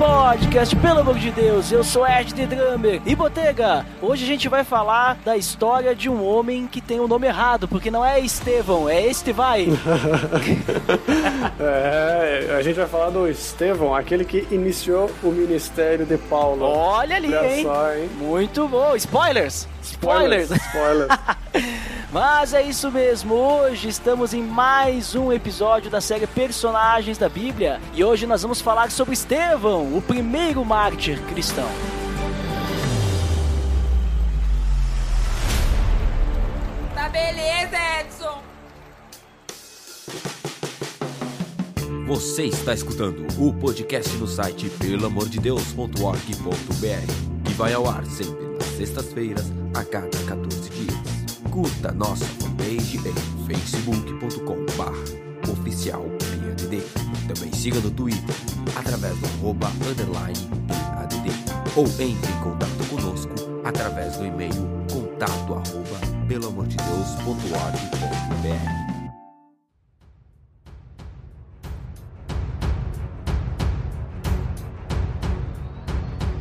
Podcast, pelo amor de Deus, eu sou Ed The Drummer. E Botega, hoje a gente vai falar da história de um homem que tem o nome errado, porque não é Estevão, é Estevai. É, a gente vai falar do Estevão, aquele que iniciou o ministério de Paulo. Olha ali, hein? só, hein? Muito bom. Spoilers! Spoilers! Spoilers. Mas é isso mesmo, hoje estamos em mais um episódio da série Personagens da Bíblia e hoje nós vamos falar sobre Estevão, o primeiro mártir cristão. Tá beleza, Edson! Você está escutando o podcast no site pelamordedeus.org.br que vai ao ar sempre nas sextas-feiras a cada 14 dias. Curta nossa fanpage em facebook.com.br oficial PADD. Também siga no Twitter através do arroba underline PADD ou entre em contato conosco através do e-mail contato arroba pelamordedeus.org.br.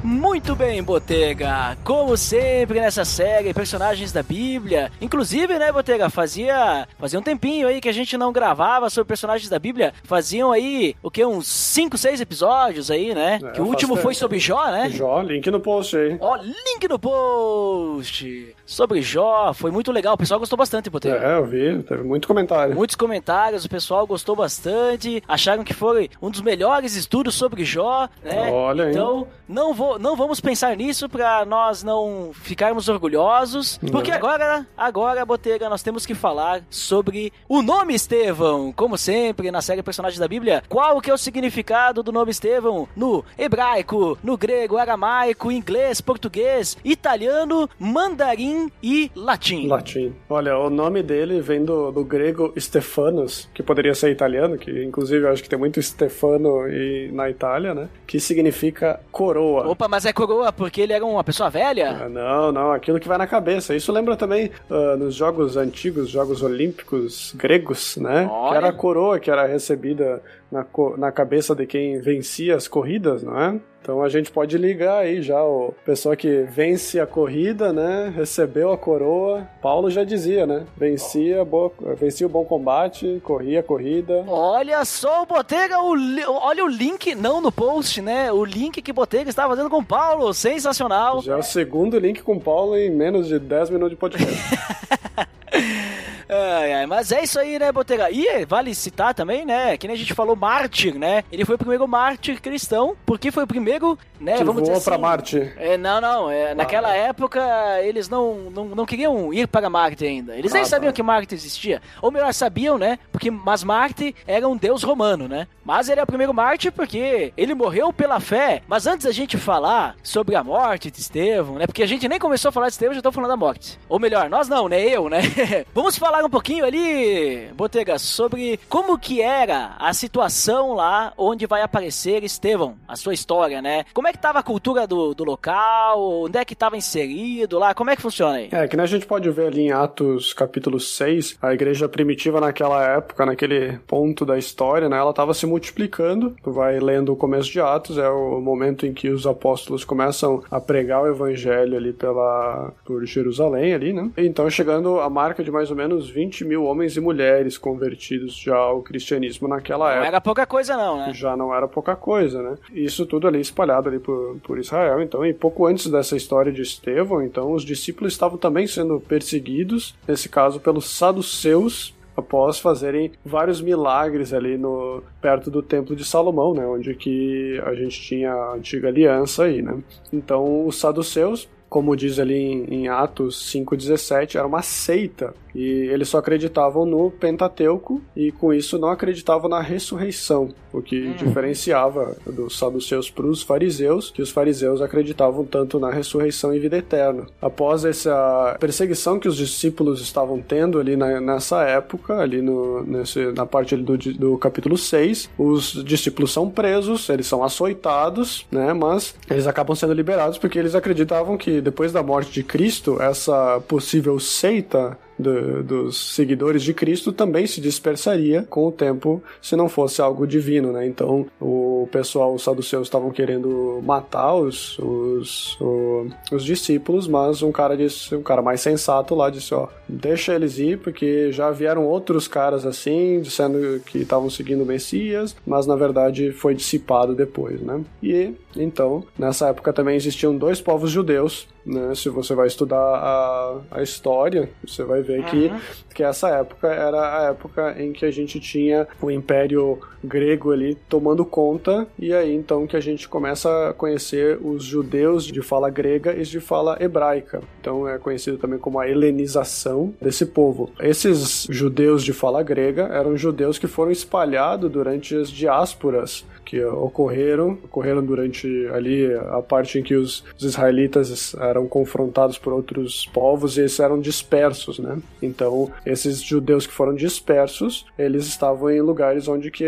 Muito bem, Botega. Como sempre nessa série, personagens da Bíblia. Inclusive, né, Botega, fazia, fazia um tempinho aí que a gente não gravava sobre personagens da Bíblia. Faziam aí, o que, uns 5, 6 episódios aí, né? É, que o último tempo. foi sobre Jó, né? Jó, link no post aí. Ó, link no post. Sobre Jó, foi muito legal. O pessoal gostou bastante, Botega. É, eu vi, teve muito comentário. Muitos comentários, o pessoal gostou bastante, acharam que foi um dos melhores estudos sobre Jó, né? Olha aí. Então, não, vou, não vamos pensar nisso pra nós não ficarmos orgulhosos, porque agora, agora, Botega, nós temos que falar sobre o nome Estevão. Como sempre, na série Personagens da Bíblia, qual que é o significado do nome Estevão no hebraico, no grego, aramaico, inglês, português, italiano, mandarim e latim? Latim. Olha, o nome dele vem do, do grego Stefanos, que poderia ser italiano, que inclusive eu acho que tem muito Stefano e, na Itália, né? Que significa coroa. Opa, mas é coroa porque ele era uma pessoa velha? Ah, não, não, aquilo que vai na cabeça. Isso lembra também ah, nos jogos antigos, jogos olímpicos gregos, né? Olha. Que era a coroa que era recebida na, na cabeça de quem vencia as corridas, não é? Então a gente pode ligar aí já o pessoa que vence a corrida, né? Recebeu a coroa. Paulo já dizia, né? Vencia, boa, vencia o bom combate, corria a corrida. Olha só o Botega, o li- olha o link, não no post, né? O link que Botega estava fazendo com o Paulo, sensacional. Já é o segundo link com Paulo em menos de 10 minutos de podcast. Ai, ai, mas é isso aí, né, Botega? E vale citar também, né? Que nem a gente falou, mártir, né? Ele foi o primeiro mártir cristão, porque foi o primeiro, né? que vamos dizer voou assim, pra Marte. É, não, não. É, naquela época, eles não, não, não queriam ir para Marte ainda. Eles nem Ah, sabiam tá. que Marte existia. Ou melhor, sabiam, né? Porque, mas Marte era um deus romano, né? Mas ele é o primeiro Marte porque ele morreu pela fé. Mas antes da gente falar sobre a morte de Estevão, né? Porque a gente nem começou a falar de Estevão, já estamos falando da morte. Ou melhor, nós não, né? Eu, né? Vamos falar um pouquinho ali, Botega, sobre como que era a situação lá onde vai aparecer Estevão, a sua história, né? Como é que tava a cultura do, do local, onde é que tava inserido lá, como é que funciona aí? É, que nem a gente pode ver ali em Atos capítulo 6, a igreja primitiva naquela época, naquele ponto da história, né, ela estava se multiplicando. Tu vai lendo o começo de Atos, é o momento em que os apóstolos começam a pregar o evangelho ali pela, por Jerusalém ali, né? Então chegando a marca de mais ou menos 20 mil homens e mulheres convertidos já ao cristianismo naquela Não época era pouca coisa não, né? já não era pouca coisa, né? Isso tudo ali espalhado ali por, por Israel, então, e pouco antes dessa história de Estevão, então, os discípulos estavam também sendo perseguidos, nesse caso pelos saduceus, após fazerem vários milagres ali no perto do templo de Salomão, né, onde que a gente tinha a antiga aliança aí, né? Então, os saduceus como diz ali em, em Atos 5,17, era uma seita. E eles só acreditavam no Pentateuco e com isso não acreditavam na ressurreição, o que hum. diferenciava dos saduceus para os fariseus, que os fariseus acreditavam tanto na ressurreição e vida eterna. Após essa perseguição que os discípulos estavam tendo ali na, nessa época, ali no, nesse, na parte do, do capítulo 6, os discípulos são presos, eles são açoitados, né, mas eles acabam sendo liberados porque eles acreditavam que depois da morte de Cristo, essa possível seita do, dos seguidores de Cristo também se dispersaria com o tempo se não fosse algo divino, né? Então o pessoal, os saduceus estavam querendo matar os, os, o, os discípulos, mas um cara disse, um cara mais sensato lá disse, ó, deixa eles ir porque já vieram outros caras assim, dizendo que estavam seguindo o Messias, mas na verdade foi dissipado depois, né? E então, nessa época também existiam dois povos judeus né? Se você vai estudar a, a história, você vai ver uhum. que, que essa época era a época em que a gente tinha o Império Grego ali tomando conta, e aí então que a gente começa a conhecer os judeus de fala grega e de fala hebraica. Então é conhecido também como a helenização desse povo. Esses judeus de fala grega eram judeus que foram espalhados durante as diásporas que ocorreram, ocorreram durante ali a parte em que os, os, israelitas eram confrontados por outros povos e eles eram dispersos, né? Então, esses judeus que foram dispersos, eles estavam em lugares onde que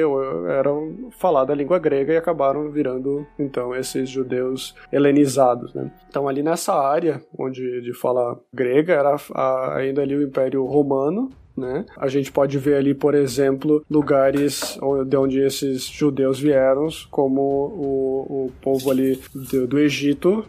eram falada a língua grega e acabaram virando, então, esses judeus helenizados, né? Então, ali nessa área onde de fala grega, era ainda ali o Império Romano, né? A gente pode ver ali, por exemplo, lugares de onde esses judeus vieram, como o, o povo ali do, do Egito,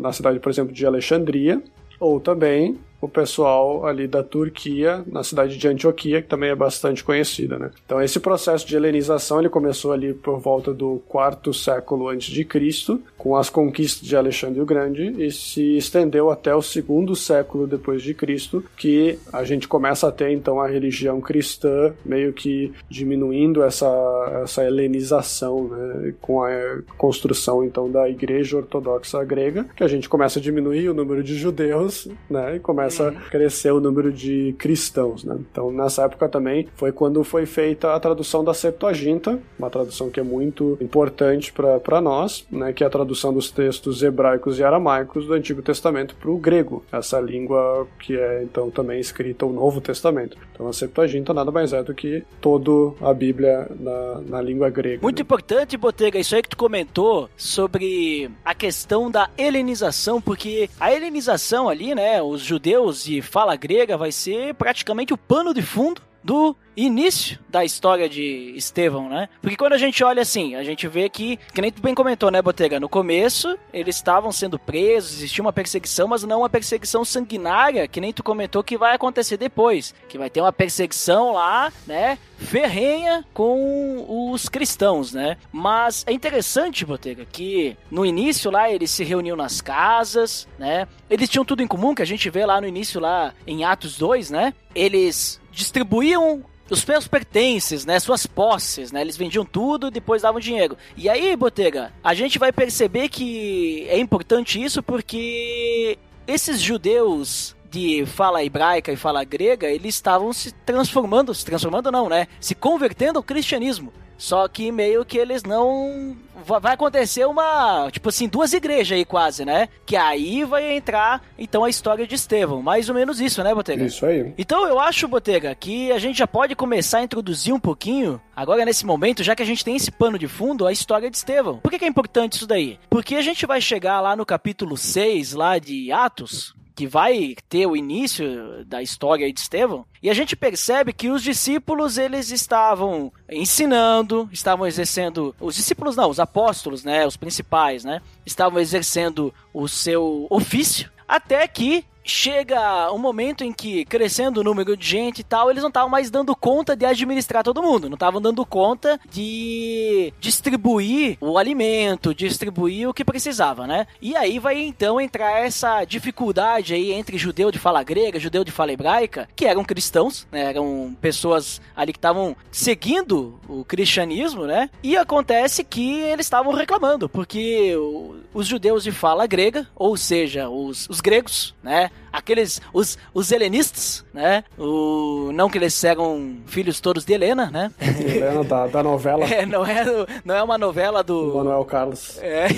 na cidade, por exemplo, de Alexandria, ou também o pessoal ali da Turquia, na cidade de Antioquia, que também é bastante conhecida, né? Então esse processo de helenização ele começou ali por volta do quarto século antes de Cristo, com as conquistas de Alexandre o Grande e se estendeu até o segundo século depois de Cristo, que a gente começa a ter então a religião cristã meio que diminuindo essa essa helenização, né? Com a construção então da Igreja Ortodoxa grega, que a gente começa a diminuir o número de judeus, né? E começa começa a crescer o número de cristãos, né? Então, nessa época também foi quando foi feita a tradução da Septuaginta, uma tradução que é muito importante para nós, né? Que é a tradução dos textos hebraicos e aramaicos do Antigo Testamento para o grego, essa língua que é então também escrita o Novo Testamento. Então, a Septuaginta nada mais é do que toda a Bíblia na, na língua grega. Muito né? importante, Botega, isso aí que tu comentou sobre a questão da helenização, porque a helenização ali, né, os judeus Deus de fala grega vai ser praticamente o pano de fundo do início da história de Estevão, né? Porque quando a gente olha assim, a gente vê que, que nem tu bem comentou, né, Botega? No começo, eles estavam sendo presos, existia uma perseguição, mas não uma perseguição sanguinária, que nem tu comentou que vai acontecer depois. Que vai ter uma perseguição lá, né? Ferrenha com os cristãos, né? Mas é interessante, Botega, que no início lá eles se reuniam nas casas, né? Eles tinham tudo em comum, que a gente vê lá no início, lá em Atos 2, né? Eles distribuíam os seus pertences, né, suas posses, né, eles vendiam tudo e depois davam dinheiro. E aí, Botega, a gente vai perceber que é importante isso porque esses judeus de fala hebraica e fala grega, eles estavam se transformando, se transformando não, né, se convertendo ao cristianismo. Só que meio que eles não. Vai acontecer uma. Tipo assim, duas igrejas aí quase, né? Que aí vai entrar, então, a história de Estevão. Mais ou menos isso, né, Botega? Isso aí. Então eu acho, Botega, que a gente já pode começar a introduzir um pouquinho, agora nesse momento, já que a gente tem esse pano de fundo, a história de Estevão. Por que, que é importante isso daí? Porque a gente vai chegar lá no capítulo 6, lá de Atos, que vai ter o início da história de Estevão, e a gente percebe que os discípulos eles estavam ensinando, estavam exercendo, os discípulos não, os apóstolos, né, os principais, né, estavam exercendo o seu ofício, até que chega um momento em que, crescendo o número de gente e tal, eles não estavam mais dando conta de administrar todo mundo, não estavam dando conta de distribuir o alimento, distribuir o que precisava, né? E aí vai então entrar essa dificuldade aí entre judeu de fala grega, judeu de fala hebraica, que eram cristãos, né? Eram pessoas ali que estavam seguindo o cristianismo, né? E acontece que eles estavam reclamando, porque os judeus de fala grega, ou seja, os, os gregos, né? Aqueles, os, os helenistas, né? O, não que eles eram filhos todos de Helena, né? Helena da, da novela. É, não é, não é uma novela do... Manuel Carlos. É.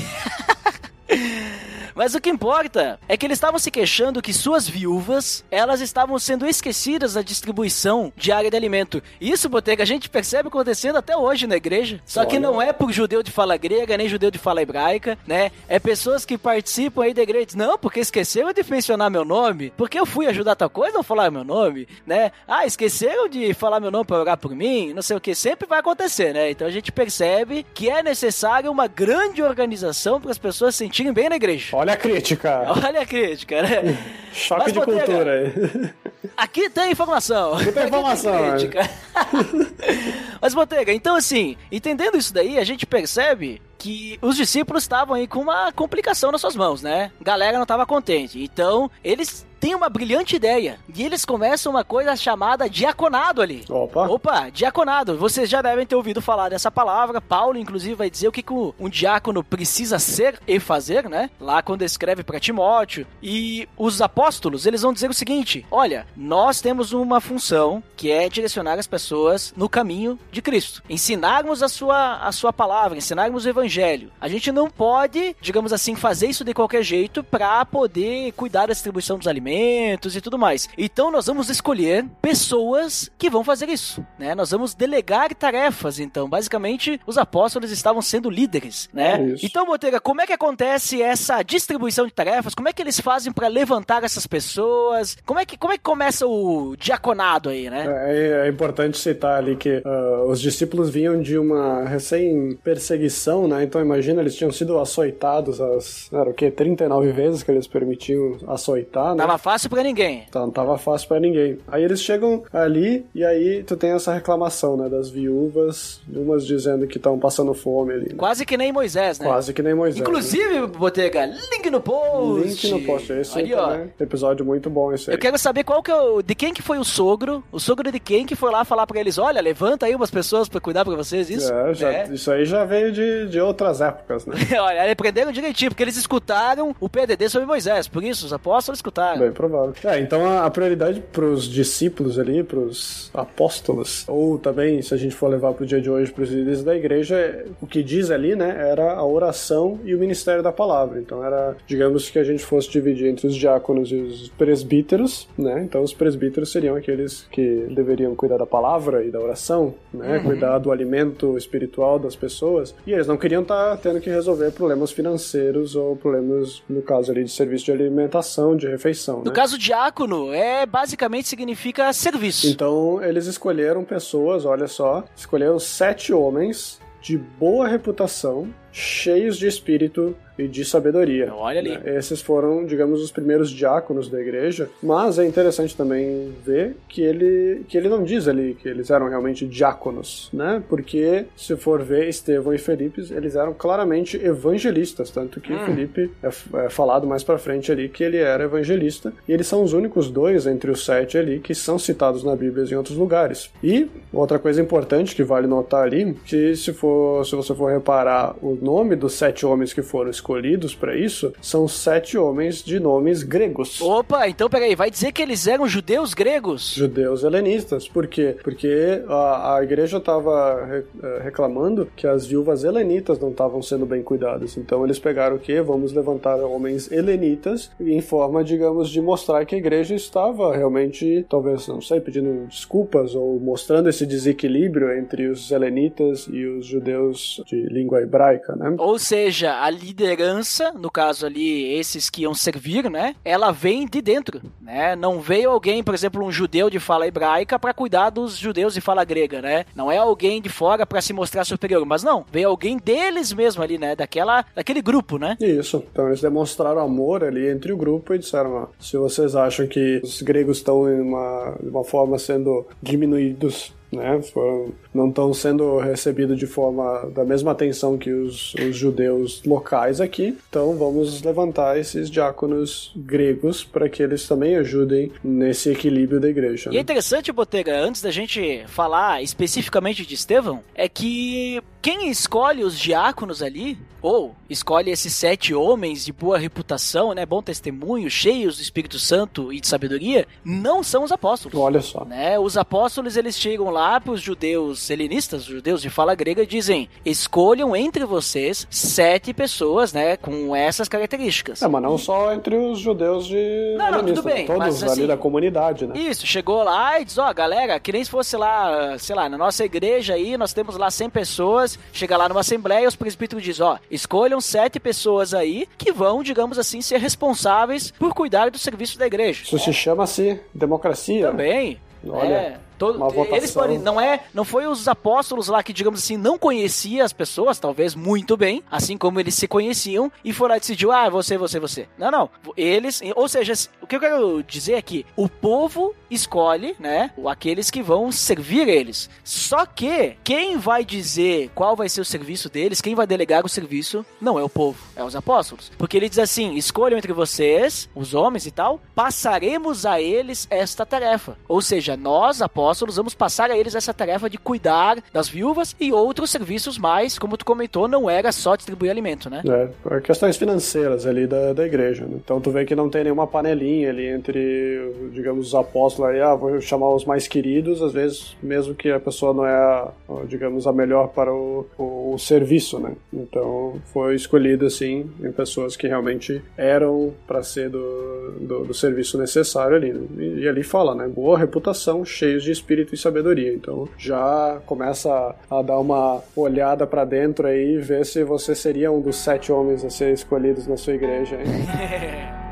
Mas o que importa é que eles estavam se queixando que suas viúvas, elas estavam sendo esquecidas na distribuição diária de alimento. Isso, Botega, a gente percebe acontecendo até hoje na igreja. Só que não é por judeu de fala grega, nem judeu de fala hebraica, né? É pessoas que participam aí da igreja. Não, porque esqueceram de mencionar meu nome. Porque eu fui ajudar tal coisa, não falar meu nome, né? Ah, esqueceram de falar meu nome para orar por mim, não sei o que. Sempre vai acontecer, né? Então a gente percebe que é necessário uma grande organização para as pessoas se sentirem bem na igreja. Olha Olha a crítica. Olha a crítica, né? Choque Mas, de Botega, cultura aí. Aqui tem informação. Aqui tem informação. Aqui tem Mas, Botega, então assim, entendendo isso daí, a gente percebe que os discípulos estavam aí com uma complicação nas suas mãos, né? Galera não estava contente. Então, eles têm uma brilhante ideia. E eles começam uma coisa chamada diaconado ali. Opa! Opa, diaconado. Vocês já devem ter ouvido falar dessa palavra. Paulo, inclusive, vai dizer o que, que um diácono precisa ser e fazer, né? Lá quando escreve para Timóteo. E os apóstolos, eles vão dizer o seguinte: olha, nós temos uma função que é direcionar as pessoas no caminho de Cristo. Ensinarmos a sua, a sua palavra, ensinarmos o evangelho. A gente não pode, digamos assim, fazer isso de qualquer jeito para poder cuidar da distribuição dos alimentos e tudo mais. Então nós vamos escolher pessoas que vão fazer isso, né? Nós vamos delegar tarefas, então. Basicamente, os apóstolos estavam sendo líderes, né? É então, Botega, como é que acontece essa distribuição de tarefas? Como é que eles fazem para levantar essas pessoas? Como é que como é que começa o diaconado aí, né? É, é importante citar ali que uh, os discípulos vinham de uma recém perseguição, né? Então imagina, eles tinham sido açoitados as, era o quê? 39 vezes que eles permitiam açoitar, né? Tava fácil para ninguém. Tá, não tava fácil para ninguém. Aí eles chegam ali e aí tu tem essa reclamação, né, das viúvas, umas dizendo que estão passando fome ali. Né? Quase que nem Moisés, né? Quase que nem Moisés. Inclusive, né? Botega, link no post. Link no post, esse aí, ó. episódio muito bom esse aí. Eu quero saber qual que é o, de quem que foi o sogro, o sogro de quem que foi lá falar para eles, olha, levanta aí umas pessoas para cuidar para vocês, isso? É, já, é. isso aí já veio de, de outras épocas, né? olha, aprenderam direitinho, porque eles escutaram o PDD sobre Moisés, por isso os apóstolos escutaram. Bem provável. É, então a, a prioridade para os discípulos ali, para os apóstolos, ou também, se a gente for levar para o dia de hoje, para os líderes da igreja, o que diz ali, né, era a oração e o ministério da palavra. Então era, digamos que a gente fosse dividir entre os diáconos e os presbíteros, né? Então os presbíteros seriam aqueles que deveriam cuidar da palavra e da oração, né? Uhum. Cuidar do alimento espiritual das pessoas. E eles não queriam estar tá tendo que resolver problemas financeiros ou problemas, no caso ali, de serviço de alimentação, de refeição. No né? caso, diácono é basicamente significa serviço. Então eles escolheram pessoas, olha só, escolheram sete homens de boa reputação, cheios de espírito e de sabedoria. Olha ali. Né? Esses foram, digamos, os primeiros diáconos da igreja, mas é interessante também ver que ele, que ele não diz ali que eles eram realmente diáconos, né? Porque se for ver Estevão e Felipe, eles eram claramente evangelistas, tanto que hum. Felipe é, é falado mais para frente ali que ele era evangelista, e eles são os únicos dois entre os sete ali que são citados na Bíblia em outros lugares. E outra coisa importante que vale notar ali, que se for, se você for reparar o nome dos sete homens que foram escolhidos para isso são sete homens de nomes gregos. Opa, então peraí, vai dizer que eles eram judeus gregos? Judeus helenistas. Por quê? Porque a, a igreja estava eh, reclamando que as viúvas helenitas não estavam sendo bem cuidadas. Então eles pegaram o quê? Vamos levantar homens helenitas em forma, digamos, de mostrar que a igreja estava realmente, talvez, não sei, pedindo desculpas ou mostrando esse desequilíbrio entre os helenitas e os judeus de língua hebraica. Né? Ou seja, a liderança, no caso ali, esses que iam servir, né? Ela vem de dentro, né? Não veio alguém, por exemplo, um judeu de fala hebraica para cuidar dos judeus de fala grega, né? Não é alguém de fora para se mostrar superior, mas não, veio alguém deles mesmo ali, né? Daquela, daquele grupo, né? Isso. Então eles demonstraram amor ali entre o grupo e disseram: se vocês acham que os gregos estão em uma, de uma forma sendo diminuídos né? Foram, não estão sendo recebidos de forma da mesma atenção que os, os, judeus locais aqui. Então vamos levantar esses diáconos gregos para que eles também ajudem nesse equilíbrio da igreja. E é interessante, Botega, antes da gente falar especificamente de Estevão, é que quem escolhe os diáconos ali, ou escolhe esses sete homens de boa reputação, né, bom testemunho, cheios do Espírito Santo e de sabedoria, não são os apóstolos. Olha só. Né? Os apóstolos eles chegam lá para os judeus helenistas, os judeus de fala grega, e dizem: escolham entre vocês sete pessoas, né, com essas características. É, mas não só entre os judeus de não, não, tudo bem, todos mas, ali assim, da comunidade, né? Isso, chegou lá e diz: ó, oh, galera, que nem se fosse lá, sei lá, na nossa igreja aí, nós temos lá 100 pessoas, chega lá numa assembleia, os presbíteros dizem: ó, escolham sete pessoas aí que vão, digamos assim, ser responsáveis por cuidar do serviço da igreja. Isso se chama-se democracia. Também. Olha. É. Todo, eles podem, não é, não foi os apóstolos lá que digamos assim não conhecia as pessoas, talvez muito bem, assim como eles se conheciam e foram lá e decidiu, ah, você, você, você. Não, não. Eles, ou seja, o que eu quero dizer é que o povo escolhe, né, aqueles que vão servir eles. Só que quem vai dizer qual vai ser o serviço deles, quem vai delegar o serviço, não é o povo, é os apóstolos. Porque ele diz assim: escolham entre vocês, os homens e tal, passaremos a eles esta tarefa. Ou seja, nós, apóstolos, apóstolos, vamos passar a eles essa tarefa de cuidar das viúvas e outros serviços mais, como tu comentou, não era só distribuir alimento, né? É, questões financeiras ali da, da igreja. Né? Então tu vê que não tem nenhuma panelinha ali entre, digamos, os apóstolos aí, ah, vou chamar os mais queridos, às vezes, mesmo que a pessoa não é, digamos, a melhor para o, o, o serviço, né? Então foi escolhido, assim, em pessoas que realmente eram para ser do, do, do, serviço necessário ali. Né? E, e ali fala, né? Boa reputação, cheios de espírito e sabedoria. Então já começa a dar uma olhada para dentro aí e ver se você seria um dos sete homens a ser escolhidos na sua igreja.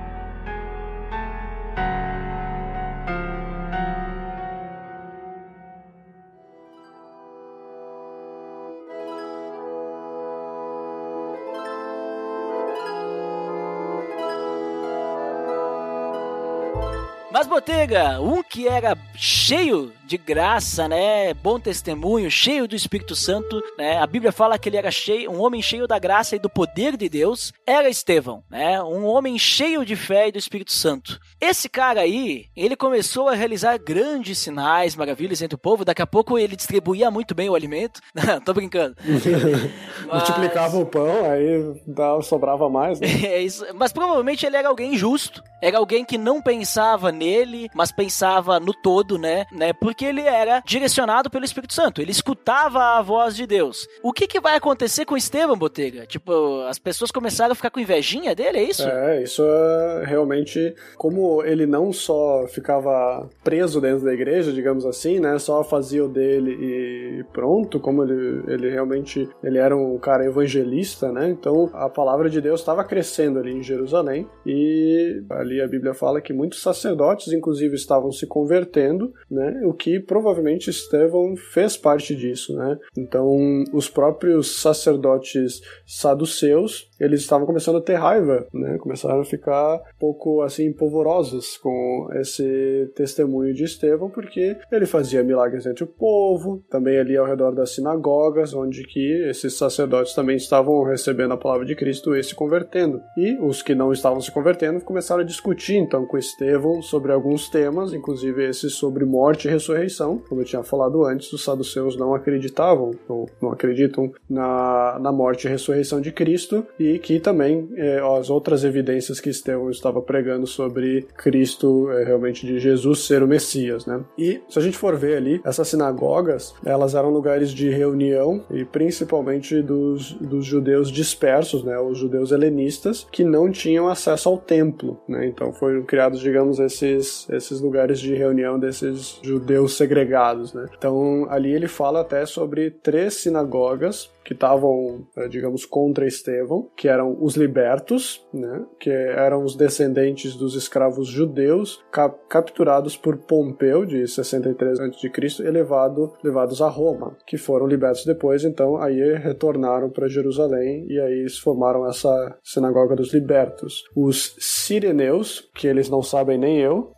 Mas Botega, um que era cheio de graça, né? Bom testemunho, cheio do Espírito Santo, né? A Bíblia fala que ele era cheio, um homem cheio da graça e do poder de Deus, era Estevão, né? Um homem cheio de fé e do Espírito Santo. Esse cara aí, ele começou a realizar grandes sinais, maravilhas entre o povo. Daqui a pouco ele distribuía muito bem o alimento. Não, tô brincando. Mas... Multiplicava o pão, aí sobrava mais, né? É isso. Mas provavelmente ele era alguém justo, era alguém que não pensava nele, mas pensava no todo, né? né? Porque ele era direcionado pelo Espírito Santo, ele escutava a voz de Deus. O que, que vai acontecer com Estevão, Botega? Tipo, as pessoas começaram a ficar com invejinha dele, é isso? É, isso é realmente como ele não só ficava preso dentro da igreja, digamos assim, né? Só fazia o dele e pronto, como ele, ele realmente ele era um cara evangelista, né? Então a palavra de Deus estava crescendo ali em Jerusalém e ali a Bíblia fala que muitos sacerdotes, inclusive, estavam se convertendo, né? O que provavelmente Estevão fez parte disso, né? Então os próprios sacerdotes saduceus eles estavam começando a ter raiva, né? Começaram a ficar um pouco assim polvorosos com esse testemunho de Estevão, porque ele fazia milagres entre o povo, também ali ao redor das sinagogas, onde que esses sacerdotes também estavam recebendo a palavra de Cristo e se convertendo. E os que não estavam se convertendo começaram a discutir então com Estevão sobre alguns temas, inclusive esse sobre morte e ressurreição. Como eu tinha falado antes, os saduceus não acreditavam ou não acreditam na, na morte e ressurreição de Cristo e e que também é, as outras evidências que Estevão estava pregando sobre Cristo, é, realmente de Jesus ser o Messias, né? E se a gente for ver ali, essas sinagogas, elas eram lugares de reunião e principalmente dos, dos judeus dispersos, né? Os judeus helenistas que não tinham acesso ao templo, né? Então foram criados, digamos, esses, esses lugares de reunião desses judeus segregados, né? Então ali ele fala até sobre três sinagogas que estavam, eh, digamos, contra Estevão, que eram os libertos, né, que eram os descendentes dos escravos judeus cap capturados por Pompeu de 63 a.C. e levado, levados a Roma, que foram libertos depois, então aí retornaram para Jerusalém e aí eles formaram essa sinagoga dos libertos. Os sireneus, que eles não sabem nem eu,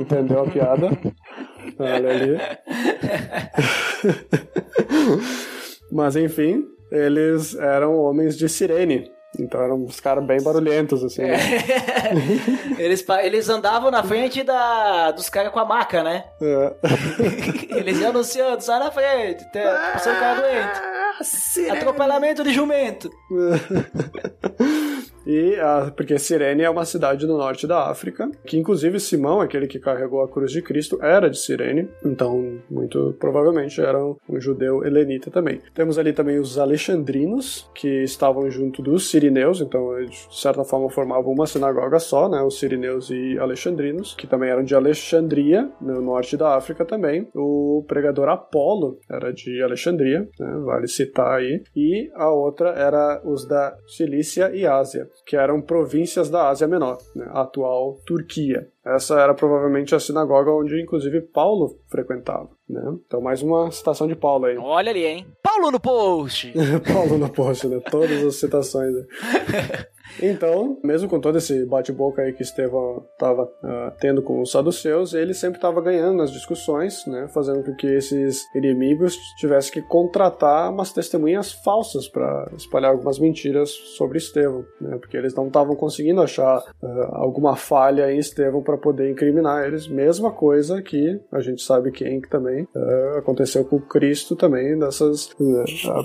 entendeu a piada? Olha ali. Mas enfim, eles eram homens de sirene. Então eram uns caras bem barulhentos, assim. Né? eles, eles andavam na frente da, dos caras com a maca, né? É. eles iam anunciando, sai na frente, tá passando cara doente. Ah, Atropelamento de jumento. E a, porque Cirene é uma cidade no norte da África, que inclusive Simão, aquele que carregou a cruz de Cristo, era de Cirene, então muito provavelmente era um, judeu helenita também. Temos ali também os alexandrinos, que estavam junto dos sirineus, então de certa forma formavam uma sinagoga só, né, os sirineus e alexandrinos, que também eram de Alexandria, no norte da África também. O pregador Apolo era de Alexandria, né, vale citar aí, e a outra era os da Cilícia e Ásia que eram províncias da Ásia Menor, né, a atual Turquia. Essa era provavelmente a sinagoga onde, inclusive, Paulo frequentava. Né? Então, mais uma citação de Paulo aí. Olha ali, hein? Paulo no post! Paulo no post, né? Todas as citações. Então, mesmo com todo esse bate-boca aí que Estevão estava uh, ah, tendo com os saduceus, ele sempre estava ganhando nas discussões, né, fazendo com que esses inimigos tivessem que contratar umas testemunhas falsas para espalhar algumas mentiras sobre Estevão, né, porque eles não estavam conseguindo achar uh, alguma falha em Estevão para poder incriminar eles. Mesma coisa que a gente sabe quem que também uh, aconteceu com Cristo também, dessas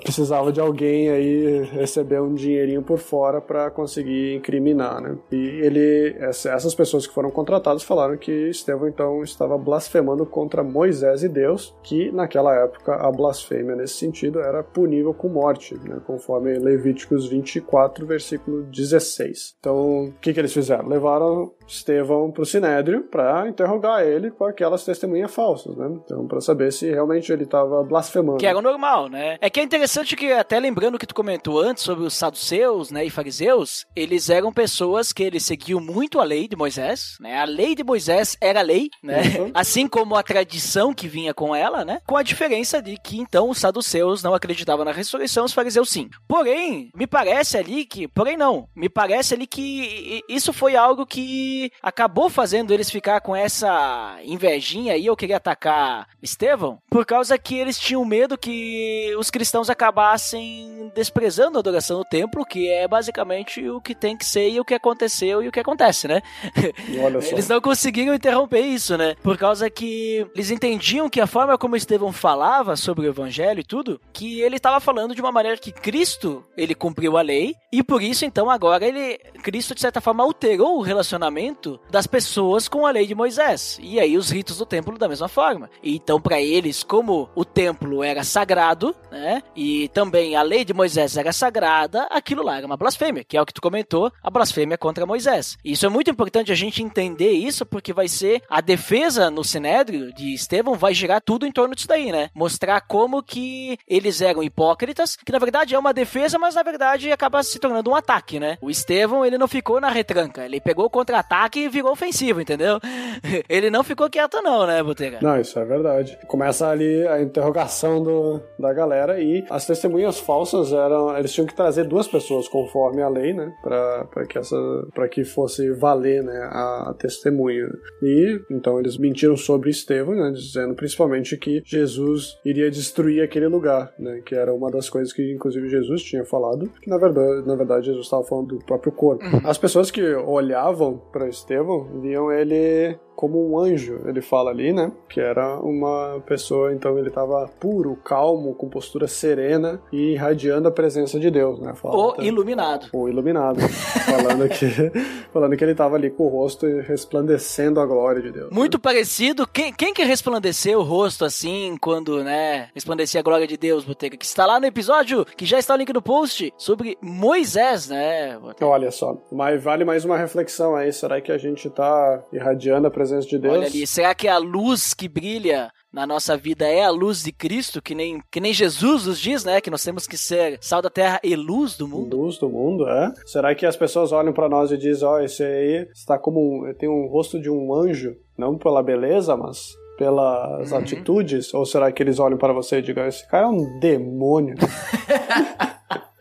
precisava de alguém aí receber um dinheirinho por fora para conseguir conseguir incriminar, né? E ele, essas pessoas que foram contratadas falaram que Estevão então estava blasfemando contra Moisés e Deus, que naquela época a blasfêmia nesse sentido era punível com morte, né? Conforme Levíticos 24, versículo 16. Então, o que, que eles fizeram? Levaram Estevão para o Sinédrio para interrogar ele com aquelas testemunhas falsas, né? Então, para saber se realmente ele estava blasfemando. Que era o normal, né? É que é interessante que, até lembrando o que tu comentou antes sobre os saduceus né, e fariseus, eles eram pessoas que eles seguiam muito a lei de Moisés, né? A lei de Moisés era lei, né? Uhum. Assim como a tradição que vinha com ela, né? Com a diferença de que, então, os saduceus não acreditavam na ressurreição, os fariseus sim. Porém, me parece ali que... Porém, não. Me parece ali que isso foi algo que acabou fazendo eles ficar com essa invejinha aí, eu queria atacar Estevão, por causa que eles tinham medo que os cristãos acabassem desprezando a adoração no templo, que é basicamente o que tem que ser e o que aconteceu e o que acontece, né? Eles não conseguiram interromper isso, né? Por causa que eles entendiam que a forma como Estevão falava sobre o evangelho e tudo, que ele estava falando de uma maneira que Cristo, ele cumpriu a lei, e por isso então agora ele Cristo de certa forma alterou o relacionamento das pessoas com a lei de Moisés. E aí os ritos do templo da mesma forma. Então, para eles, como o templo era sagrado, né? E também a lei de Moisés era sagrada, aquilo lá era uma blasfêmia, que é o que tu comentou, a blasfêmia contra Moisés. E isso é muito importante a gente entender isso, porque vai ser a defesa no Sinédrio de Estevão vai girar tudo em torno disso daí, né? Mostrar como que eles eram hipócritas, que na verdade é uma defesa, mas na verdade acaba se tornando um ataque, né? O Estevão, ele não ficou na retranca, ele pegou contra-ataque ataque virou ofensivo, entendeu? Ele não ficou quieto, não, né, Botega? Não, isso é verdade. Começa ali a interrogação do, da galera e as testemunhas falsas eram. Eles tinham que trazer duas pessoas conforme a lei, né? Pra, pra, que, essa, pra que fosse valer né, a, a testemunha. E então eles mentiram sobre Estevão, né, dizendo principalmente que Jesus iria destruir aquele lugar, né? Que era uma das coisas que, inclusive, Jesus tinha falado. Que na verdade, na verdade Jesus estava falando do próprio corpo. Uhum. As pessoas que olhavam para Estevão viam ele como um anjo, ele fala ali, né? Que era uma pessoa, então ele estava puro, calmo, com postura serena e irradiando a presença de Deus, né? Fala, O iluminado. o iluminado, falando que, falando que ele estava ali com o rosto resplandecendo a glória de Deus. Muito parecido. Quem, quem que resplandeceu o rosto assim quando, né, resplandecia a glória de Deus, Botega? Que está lá no episódio, que já está o link no post, sobre Moisés, né? Botega? Olha só, mas vale mais uma reflexão aí. Será que a gente tá irradiando a presença de Deus? Olha ali, será que a luz que brilha na nossa vida é a luz de Cristo, que nem, que nem Jesus nos diz, né? Que nós temos que ser sal da terra e luz do mundo. Luz do mundo, é? Será que as pessoas olham pra nós e dizem, ó, esse aí está como um, tem um rosto de um anjo, não pela beleza, mas pelas Uhum. atitudes? Ou será que eles olham pra você e digam, esse cara é um demônio?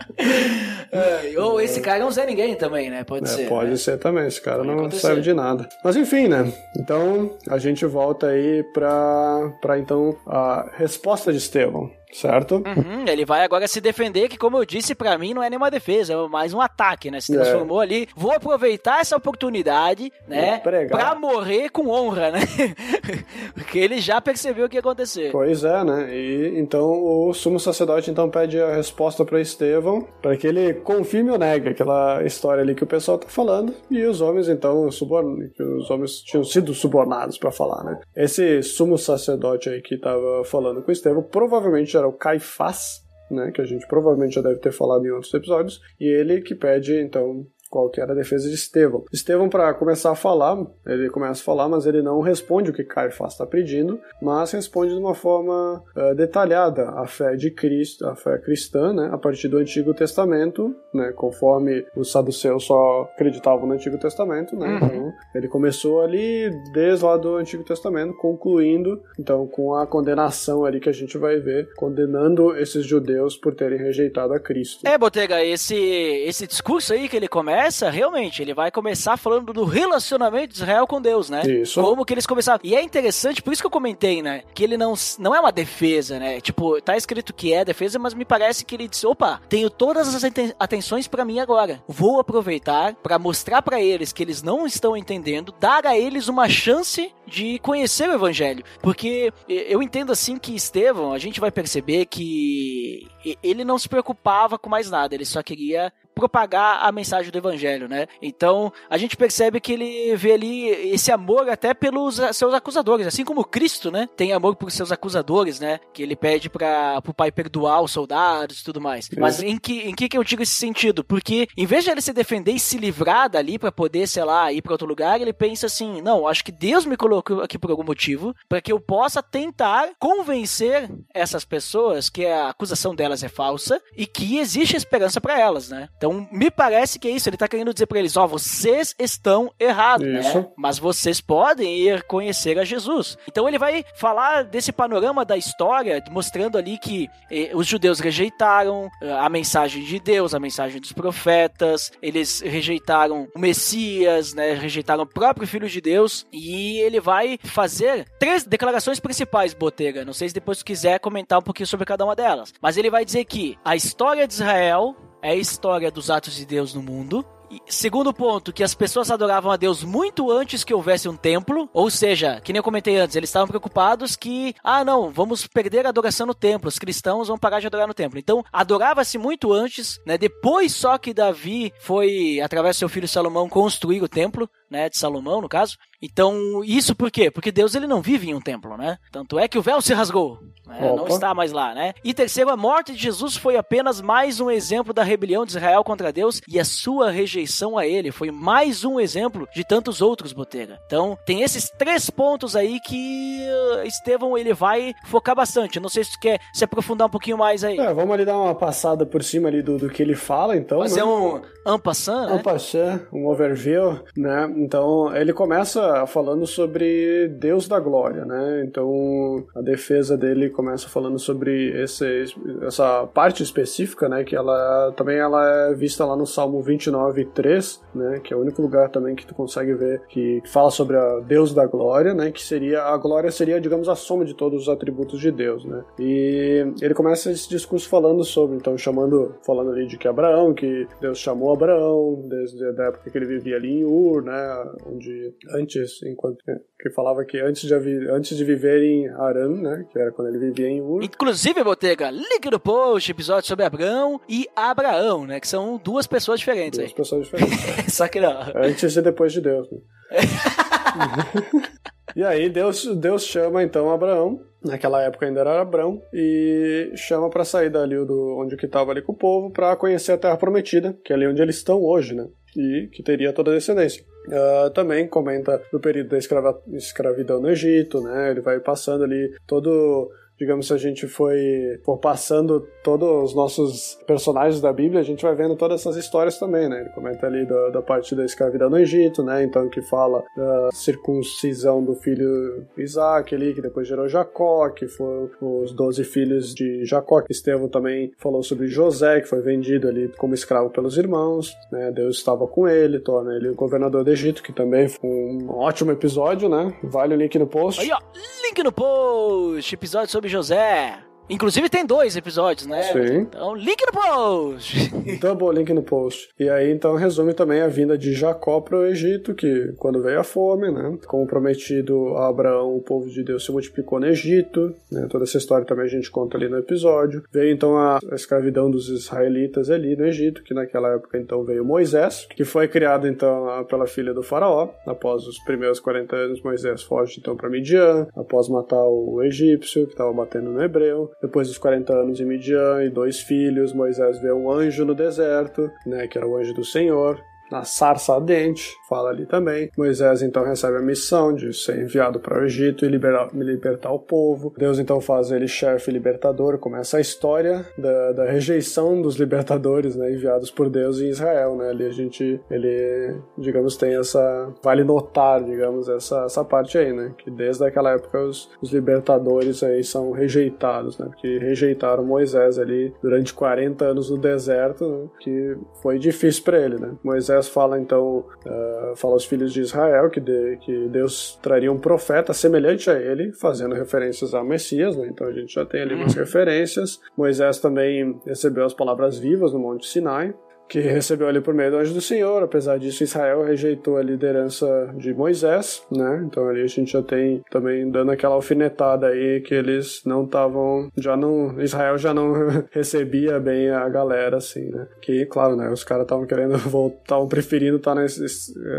É, ou esse cara é um Zé Ninguém também, né? Pode É, ser. pode né? ser também, esse cara Pode não acontecer. serve de nada. Mas enfim, né? Então a gente volta aí pra, pra então a resposta de Estevão, certo? Uhum, ele vai agora se defender, que como eu disse, pra mim não é nenhuma defesa, é mais um ataque, né? Se É. transformou ali. Vou aproveitar essa oportunidade, né? Pra morrer com honra, né? Porque ele já percebeu o que ia acontecer. Pois é, né? E então o sumo sacerdote então pede a resposta para Estevão, para que ele confirme ou negue aquela história ali que o pessoal tá falando, e os homens então suborn... os homens tinham sido subornados para falar, né? Esse sumo sacerdote aí que tava falando com Estevão provavelmente era o Caifás, né, que a gente provavelmente já deve ter falado em outros episódios, e ele que pede então qual que era a defesa de Estevão. Estevão, para começar a falar, ele começa a falar, mas ele não responde o que Caifás está pedindo, mas responde de uma forma eh, detalhada a fé de Cristo, a fé cristã, né, a partir do Antigo Testamento, né, conforme os saduceus só acreditavam no Antigo Testamento, né, então ele começou ali desde lá do Antigo Testamento, concluindo então com a condenação ali que a gente vai ver, condenando esses judeus por terem rejeitado a Cristo. É, Botega, esse, esse discurso aí que ele começa, realmente, ele vai começar falando do relacionamento de Israel com Deus, né? Isso. Como que eles começaram. E é interessante, por isso que eu comentei, né? Que ele não, não é uma defesa, né? Tipo, tá escrito que é defesa, mas me parece que ele disse: opa, tenho todas as aten- atenções pra mim agora. Vou aproveitar pra mostrar pra eles que eles não estão entendendo, dar a eles uma chance de conhecer o evangelho. Porque eu entendo assim que Estevão, a gente vai perceber que ele não se preocupava com mais nada, ele só queria propagar a mensagem do evangelho, né? Então, a gente percebe que ele vê ali esse amor até pelos seus acusadores, assim como Cristo, né? Tem amor por seus acusadores, né? Que ele pede para o pai perdoar os soldados e tudo mais. Mas em que em que que eu digo esse sentido? Porque em vez de ele se defender e se livrar dali para poder, sei lá, ir para outro lugar, ele pensa assim: "Não, acho que Deus me colocou aqui por algum motivo, para que eu possa tentar convencer essas pessoas que a acusação delas é falsa e que existe esperança para elas, né? Então, me parece que é isso, ele tá querendo dizer para eles, ó, vocês estão errados, né? Mas vocês podem ir conhecer a Jesus. Então ele vai falar desse panorama da história, mostrando ali que eh, os judeus rejeitaram eh, a mensagem de Deus, a mensagem dos profetas, eles rejeitaram o Messias, né? Rejeitaram o próprio Filho de Deus. E ele vai fazer três declarações principais, Botega. Não sei se depois quiser comentar um pouquinho sobre cada uma delas. Mas ele vai dizer que a história de Israel é a história dos atos de Deus no mundo. Segundo ponto, que as pessoas adoravam a Deus muito antes que houvesse um templo, ou seja, que nem eu comentei antes, eles estavam preocupados que, ah não, vamos perder a adoração no templo, os cristãos vão parar de adorar no templo. Então, adorava-se muito antes, né? Depois só que Davi foi, através do seu filho Salomão, construir o templo, né, de Salomão, no caso. Então, isso por quê? Porque Deus ele não vive em um templo, né? Tanto é que o véu se rasgou, né? não está mais lá, né? E terceiro, a morte de Jesus foi apenas mais um exemplo da rebelião de Israel contra Deus e a sua rejeição a ele. Foi mais um exemplo de tantos outros, Botega. Então, tem esses três pontos aí que uh, Estevão ele vai focar bastante. Não sei se tu quer se aprofundar um pouquinho mais aí. É, vamos ali dar uma passada por cima ali do, do que ele fala, então. Fazer né? um ampassant, Um né? passant, um overview, né? Então, ele começa falando sobre Deus da glória, né? Então, a defesa dele começa falando sobre esse, essa parte específica, né? Que ela também ela é vista lá no Salmo 29, 3, né? Que é o único lugar também que tu consegue ver que fala sobre a Deus da glória, né? Que seria, a glória seria, digamos, a soma de todos os atributos de Deus, né? E ele começa esse discurso falando sobre, então, chamando, falando ali de que Abraão, que Deus chamou Abraão, desde a época que ele vivia ali em Ur, né, onde antes disso, enquanto que falava que antes de, antes de viver em Aran, né, que era quando ele vivia em Ur. Inclusive, Botega, link no post, episódio sobre Abraão e Abraão, né, que são duas pessoas diferentes duas aí. pessoas diferentes. Só que não. Antes e depois de Deus. Né? e aí Deus, Deus chama então Abraão naquela época ainda era Abrão, e chama para sair dali do onde que estava ali com o povo para conhecer a Terra Prometida, que é ali onde eles estão hoje, né? E que teria toda a descendência. Uh, também comenta do período da escrava, escravidão no Egito, né? Ele vai passando ali todo digamos, se a gente foi for passando todos os nossos personagens da Bíblia, a gente vai vendo todas essas histórias também, né? Ele comenta ali da, da parte da escravidão no Egito, né? Então que fala da circuncisão do filho Isaac ali, que depois gerou Jacó, que foram os doze filhos de Jacó, Estevão também falou sobre José, que foi vendido ali como escravo pelos irmãos, né? Deus estava com ele, torna ele o governador do Egito, que também foi um ótimo episódio, né? Vale o link no post. Aí, ó, link no post, episódio sobre José. Inclusive tem dois episódios, né? Sim. Então, link no post! Double link no post. E aí, então, resume também a vinda de Jacó para o Egito, que quando veio a fome, né? Como prometido a Abraão, o povo de Deus se multiplicou no Egito, né? Toda essa história também a gente conta ali no episódio. Veio, então, a, a escravidão dos israelitas ali no Egito, que naquela época, então, veio Moisés, que foi criado, então, pela filha do faraó. Após os primeiros 40 anos, Moisés foge, então, para Midian, após matar o egípcio, que estava batendo no hebreu. Depois dos 40 anos em Midian e dois filhos, Moisés vê um anjo no deserto, né, que era o anjo do Senhor, na sarça ardente, fala ali também. Moisés então recebe a missão de ser enviado para o Egito e liberar, libertar o povo. Deus então faz ele chefe libertador. Começa a história da, da rejeição dos libertadores, né, enviados por Deus em Israel, né? Ali a gente, ele, digamos, tem essa, vale notar, digamos, essa, essa parte aí, né? Que desde aquela época os, os libertadores aí são rejeitados, né? Porque rejeitaram Moisés ali durante 40 anos no deserto, né? que foi difícil para ele, né? Moisés fala então uh, fala aos filhos de Israel que, de, que Deus traria um profeta semelhante a ele, fazendo referências a Messias, né? Então a gente já tem ali umas referências. Moisés também recebeu as palavras vivas no Monte Sinai que recebeu ali por meio do anjo do Senhor. Apesar disso, Israel rejeitou a liderança de Moisés, né? Então ali a gente já tem também dando aquela alfinetada aí que eles não estavam, já não, Israel já não recebia bem a galera, assim, né? Que, claro, né? Os caras estavam querendo voltar, estavam preferindo estar na,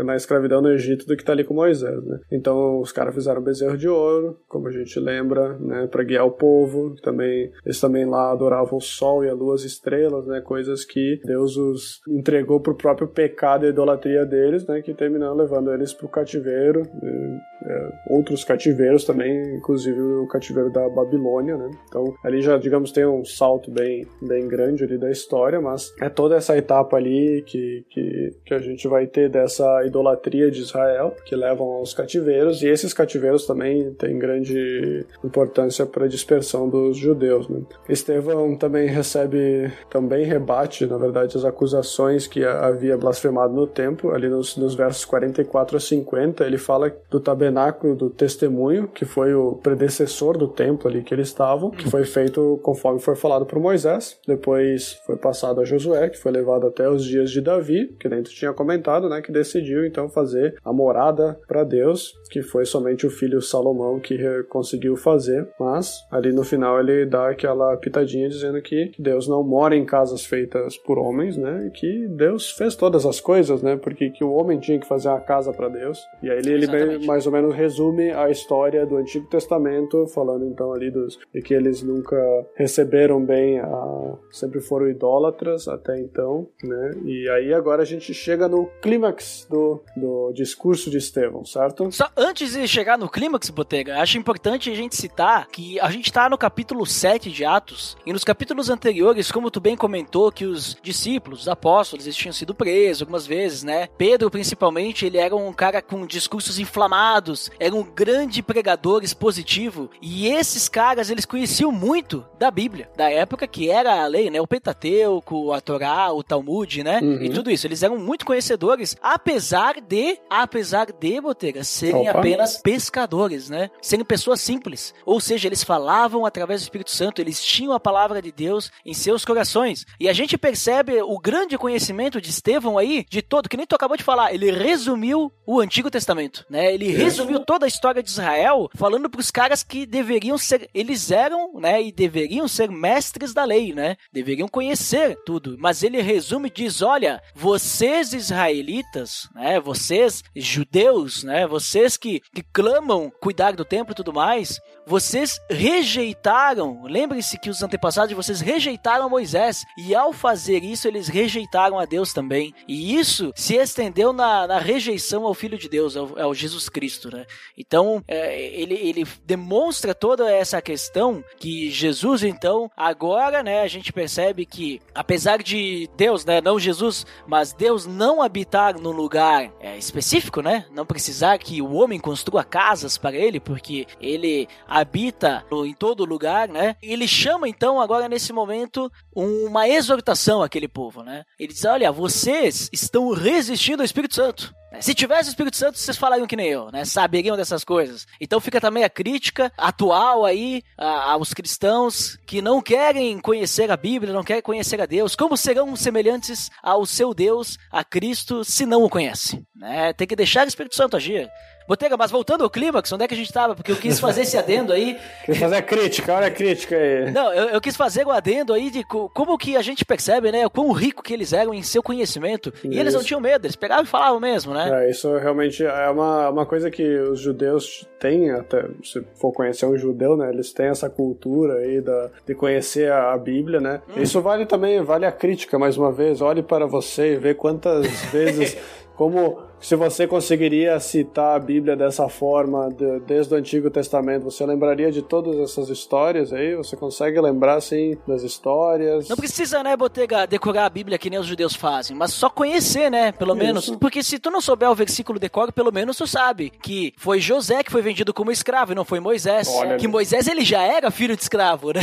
na escravidão no Egito do que estar ali com Moisés, né? Então os caras fizeram bezerro de ouro, como a gente lembra, né? Para guiar o povo. Também eles também lá adoravam o sol e a lua, as estrelas, né? Coisas que Deus os os entregou pro próprio pecado e idolatria deles, né, que terminou levando eles pro cativeiro, e, é, outros cativeiros também, inclusive o cativeiro da Babilônia, né. Então ali já, digamos, tem um salto bem, bem grande ali da história, mas é toda essa etapa ali que, que, que a gente vai ter dessa idolatria de Israel, que levam aos cativeiros, e esses cativeiros também têm grande importância para a dispersão dos judeus, né. Estevão também recebe, também rebate, na verdade, as acusações acusações que havia blasfemado no templo, ali nos, nos versos 44 a 50, ele fala do tabernáculo do testemunho, que foi o predecessor do templo ali que eles estavam, que foi feito conforme foi falado por Moisés, depois foi passado a Josué, que foi levado até os dias de Davi, que dentro tinha comentado, né, que decidiu então fazer a morada para Deus, que foi somente o filho Salomão que conseguiu fazer, mas ali no final ele dá aquela pitadinha dizendo que Deus não mora em casas feitas por homens, né, que Deus fez todas as coisas, né? Porque que o homem tinha que fazer uma casa para Deus. E aí ele, ele mais ou menos resume a história do Antigo Testamento, falando então ali dos de que eles nunca receberam bem a sempre foram idólatras até então, né? E aí agora a gente chega no clímax do, do discurso de Estevão, certo? Só antes de chegar no clímax, Botega, acho importante a gente citar que a gente tá no capítulo 7 de Atos, e nos capítulos anteriores, como tu bem comentou, que os discípulos os apóstolos, eles tinham sido presos algumas vezes, né? Pedro, principalmente, ele era um cara com discursos inflamados antepassados eram grandes pregadores positivos e esses caras eles conheciam muito da Bíblia, da época que era a lei, né? O Pentateuco, a Torá, o Talmud, né? Uhum. E tudo isso. Eles eram muito conhecedores, apesar de, apesar de, Botega, serem Opa. apenas pescadores, né? Serem pessoas simples. Ou seja, eles falavam através do Espírito Santo, eles tinham a palavra de Deus em seus corações. E a gente percebe o grande conhecimento de Estevão aí, de todo, que nem tu acabou de falar, ele resumiu o Antigo Testamento, né? Ele resumiu toda a história de Israel, falando pros caras que deveriam ser, eles eram, né, e deveriam ser mestres da lei, né? Deveriam conhecer tudo. Mas ele resume e diz: "Olha, vocês israelitas, né, vocês judeus, né, vocês que, que clamam cuidar do templo e tudo mais, vocês rejeitaram, lembrem-se que os antepassados de vocês rejeitaram Moisés, e ao fazer isso, eles rejeitaram a Deus também. E isso se estendeu na, na rejeição ao Filho de Deus, ao, ao Jesus Cristo, né? Então, é, ele, ele demonstra toda essa questão que Jesus, então, agora, né, a gente percebe que, apesar de Deus, né, não Jesus, mas Deus não habitar num lugar é, específico, né, não precisar que o homem construa casas para ele, porque ele habita em todo lugar, né? Ele chama então agora nesse momento uma exortação àquele povo, né? Ele diz: "Olha, vocês estão resistindo ao Espírito Santo. né? Se tivesse o Espírito Santo, vocês falariam que nem eu, né? Saberiam dessas coisas. Então fica também a crítica atual aí aos cristãos que não querem conhecer a Bíblia, não querem conhecer a Deus. Como serão semelhantes ao seu Deus, a Cristo, se não o conhecem? Né? Tem que deixar o Espírito Santo agir. Botega, mas voltando ao clímax, onde é que a gente tava? Porque eu quis fazer esse adendo aí. Quer fazer a crítica, olha a crítica aí. Não, eu, eu quis fazer o adendo aí de co- como que a gente percebe, né? O quão rico que eles eram em seu conhecimento. E eles não Isso. tinham medo, eles pegavam e falavam mesmo, né? É, isso realmente é uma, uma coisa que os judeus têm, até se for conhecer um judeu, né? Eles têm essa cultura aí da, de conhecer a, a Bíblia, né? Isso vale também, vale a crítica, mais uma vez. Olhe para você e vê quantas vezes, como se você conseguiria citar a Bíblia dessa forma de- desde o Antigo Testamento, você lembraria de todas essas histórias aí? Você consegue lembrar, assim, das histórias? Não precisa, né, Botega, decorar a Bíblia que nem os judeus fazem, mas só conhecer, né, pelo Isso. menos. Porque se tu não souber o versículo decora, pelo menos tu sabe que foi José que foi vendido como escravo e não foi Moisés. Olha que ali. Moisés, ele já era filho de escravo, né?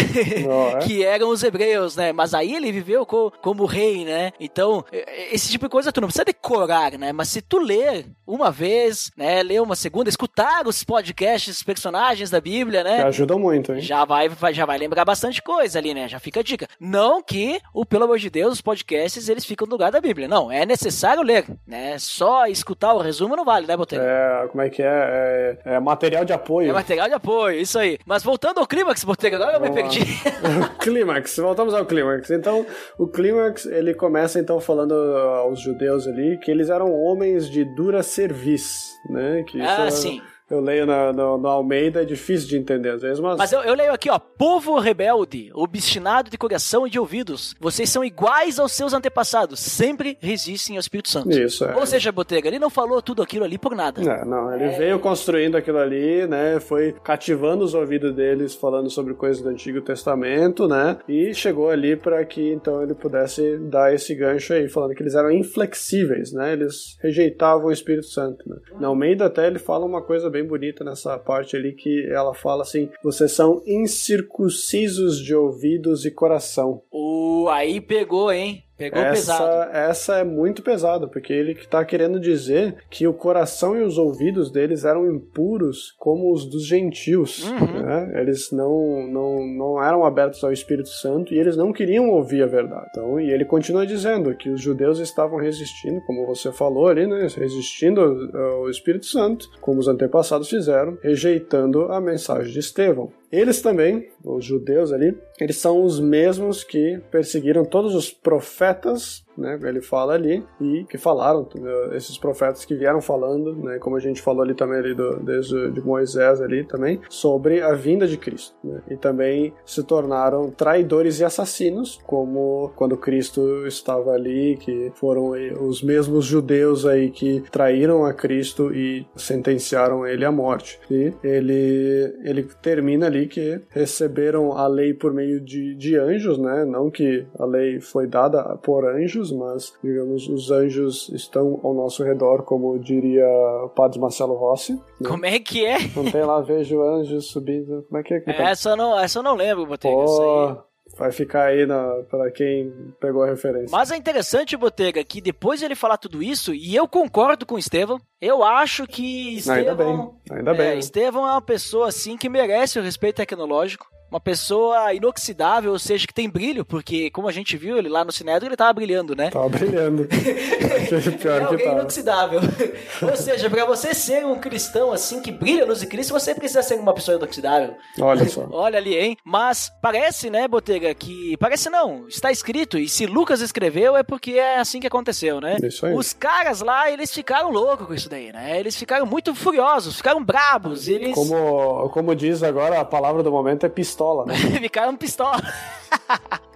Ó, é. que eram os hebreus, né? Mas aí ele viveu co- como rei, né? Então, esse tipo de coisa tu não precisa decorar, né? Mas se tu ler uma vez, né, ler uma segunda, escutar os podcasts, os personagens da Bíblia, né? Que ajudam muito, hein? Já vai, já vai lembrar bastante coisa ali, né? Já fica a dica. Não que, o pelo amor de Deus, os podcasts eles ficam no lugar da Bíblia. Não, é necessário ler, né? Só escutar o resumo não vale, né, Botega? É, como é que é? É, é material de apoio. É material de apoio, isso aí. Mas voltando ao clímax, Botega, agora eu me Vamos perdi. clímax, voltamos ao clímax. Então, o clímax, ele começa então falando aos judeus ali que eles eram homens de dura cerviz, né? Que Ah, sim. Eu leio na, no, no Almeida, é difícil de entender às vezes, mas... Mas eu, eu leio aqui, ó. Povo rebelde, obstinado de coração e de ouvidos. Vocês são iguais aos seus antepassados. Sempre resistem ao Espírito Santo. Isso, é. Ou seja, Botega, ele não falou tudo aquilo ali por nada. É, não, ele veio construindo aquilo ali, né? Foi cativando os ouvidos deles, falando sobre coisas do Antigo Testamento, né? E chegou ali para que então ele pudesse dar esse gancho aí, falando que eles eram inflexíveis, né? Eles rejeitavam o Espírito Santo. Né? Na Almeida até ele fala uma coisa bem bonita nessa parte ali que ela fala assim: vocês são incircuncisos de ouvidos e coração. Uh, aí pegou, hein? Pegou pesado. Essa, essa é muito pesada, porque ele que tá querendo dizer que o coração e os ouvidos deles eram impuros como os dos gentios. Uhum. né? Eles não, não, não eram abertos ao Espírito Santo e eles não queriam ouvir a verdade. Então, e ele continua dizendo que os judeus estavam resistindo, como você falou ali, né? Resistindo ao, ao Espírito Santo, como os antepassados fizeram, rejeitando a mensagem de Estevão. Eles também, os judeus ali, eles são os mesmos que perseguiram todos os profetas, né, ele fala ali, e que falaram, eh, esses profetas que vieram falando, né, como a gente falou ali também ali do, desde de Moisés ali também, sobre a vinda de Cristo, né, e também se tornaram traidores e assassinos, como quando Cristo estava ali, que foram os mesmos judeus aí que traíram a Cristo e sentenciaram ele à morte. E ele, ele termina ali que receberam a lei por meio de, de anjos, né? Não que a lei foi dada por anjos, anjos, mas, digamos, os anjos estão ao nosso redor, como diria o padre Marcelo Rossi. Né? Como é que é? Não tem lá, vejo anjos subindo. Como é que é? que tá? Essa eu não, essa eu não lembro, Botega. Pô, vai ficar aí na, pra quem pegou a referência. Mas é interessante, Botega, que depois de ele falar tudo isso, e eu concordo com o Estevão, eu acho que Não, ainda Estevão. bem, ainda É, bem. Estevão é uma pessoa assim que merece o respeito tecnológico. Uma pessoa inoxidável, ou seja, que tem brilho, porque, como a gente viu, ele lá no Sinédrio, ele tava brilhando, né? Tava brilhando. É Pior que alguém tava. inoxidável. Ou seja, pra você ser um cristão assim que brilha a luz de Cristo, você precisa ser uma pessoa inoxidável. Olha só. Olha ali, hein? Mas parece, né, Botega, que. Parece não, está escrito. E se Lucas escreveu, é porque é assim que aconteceu, né? Isso aí. Os caras lá, eles ficaram loucos com isso daí, né? Eles ficaram muito furiosos, ficaram brabos. Eles Como, como diz agora, a palavra do momento é pistola, né? ficaram pistola.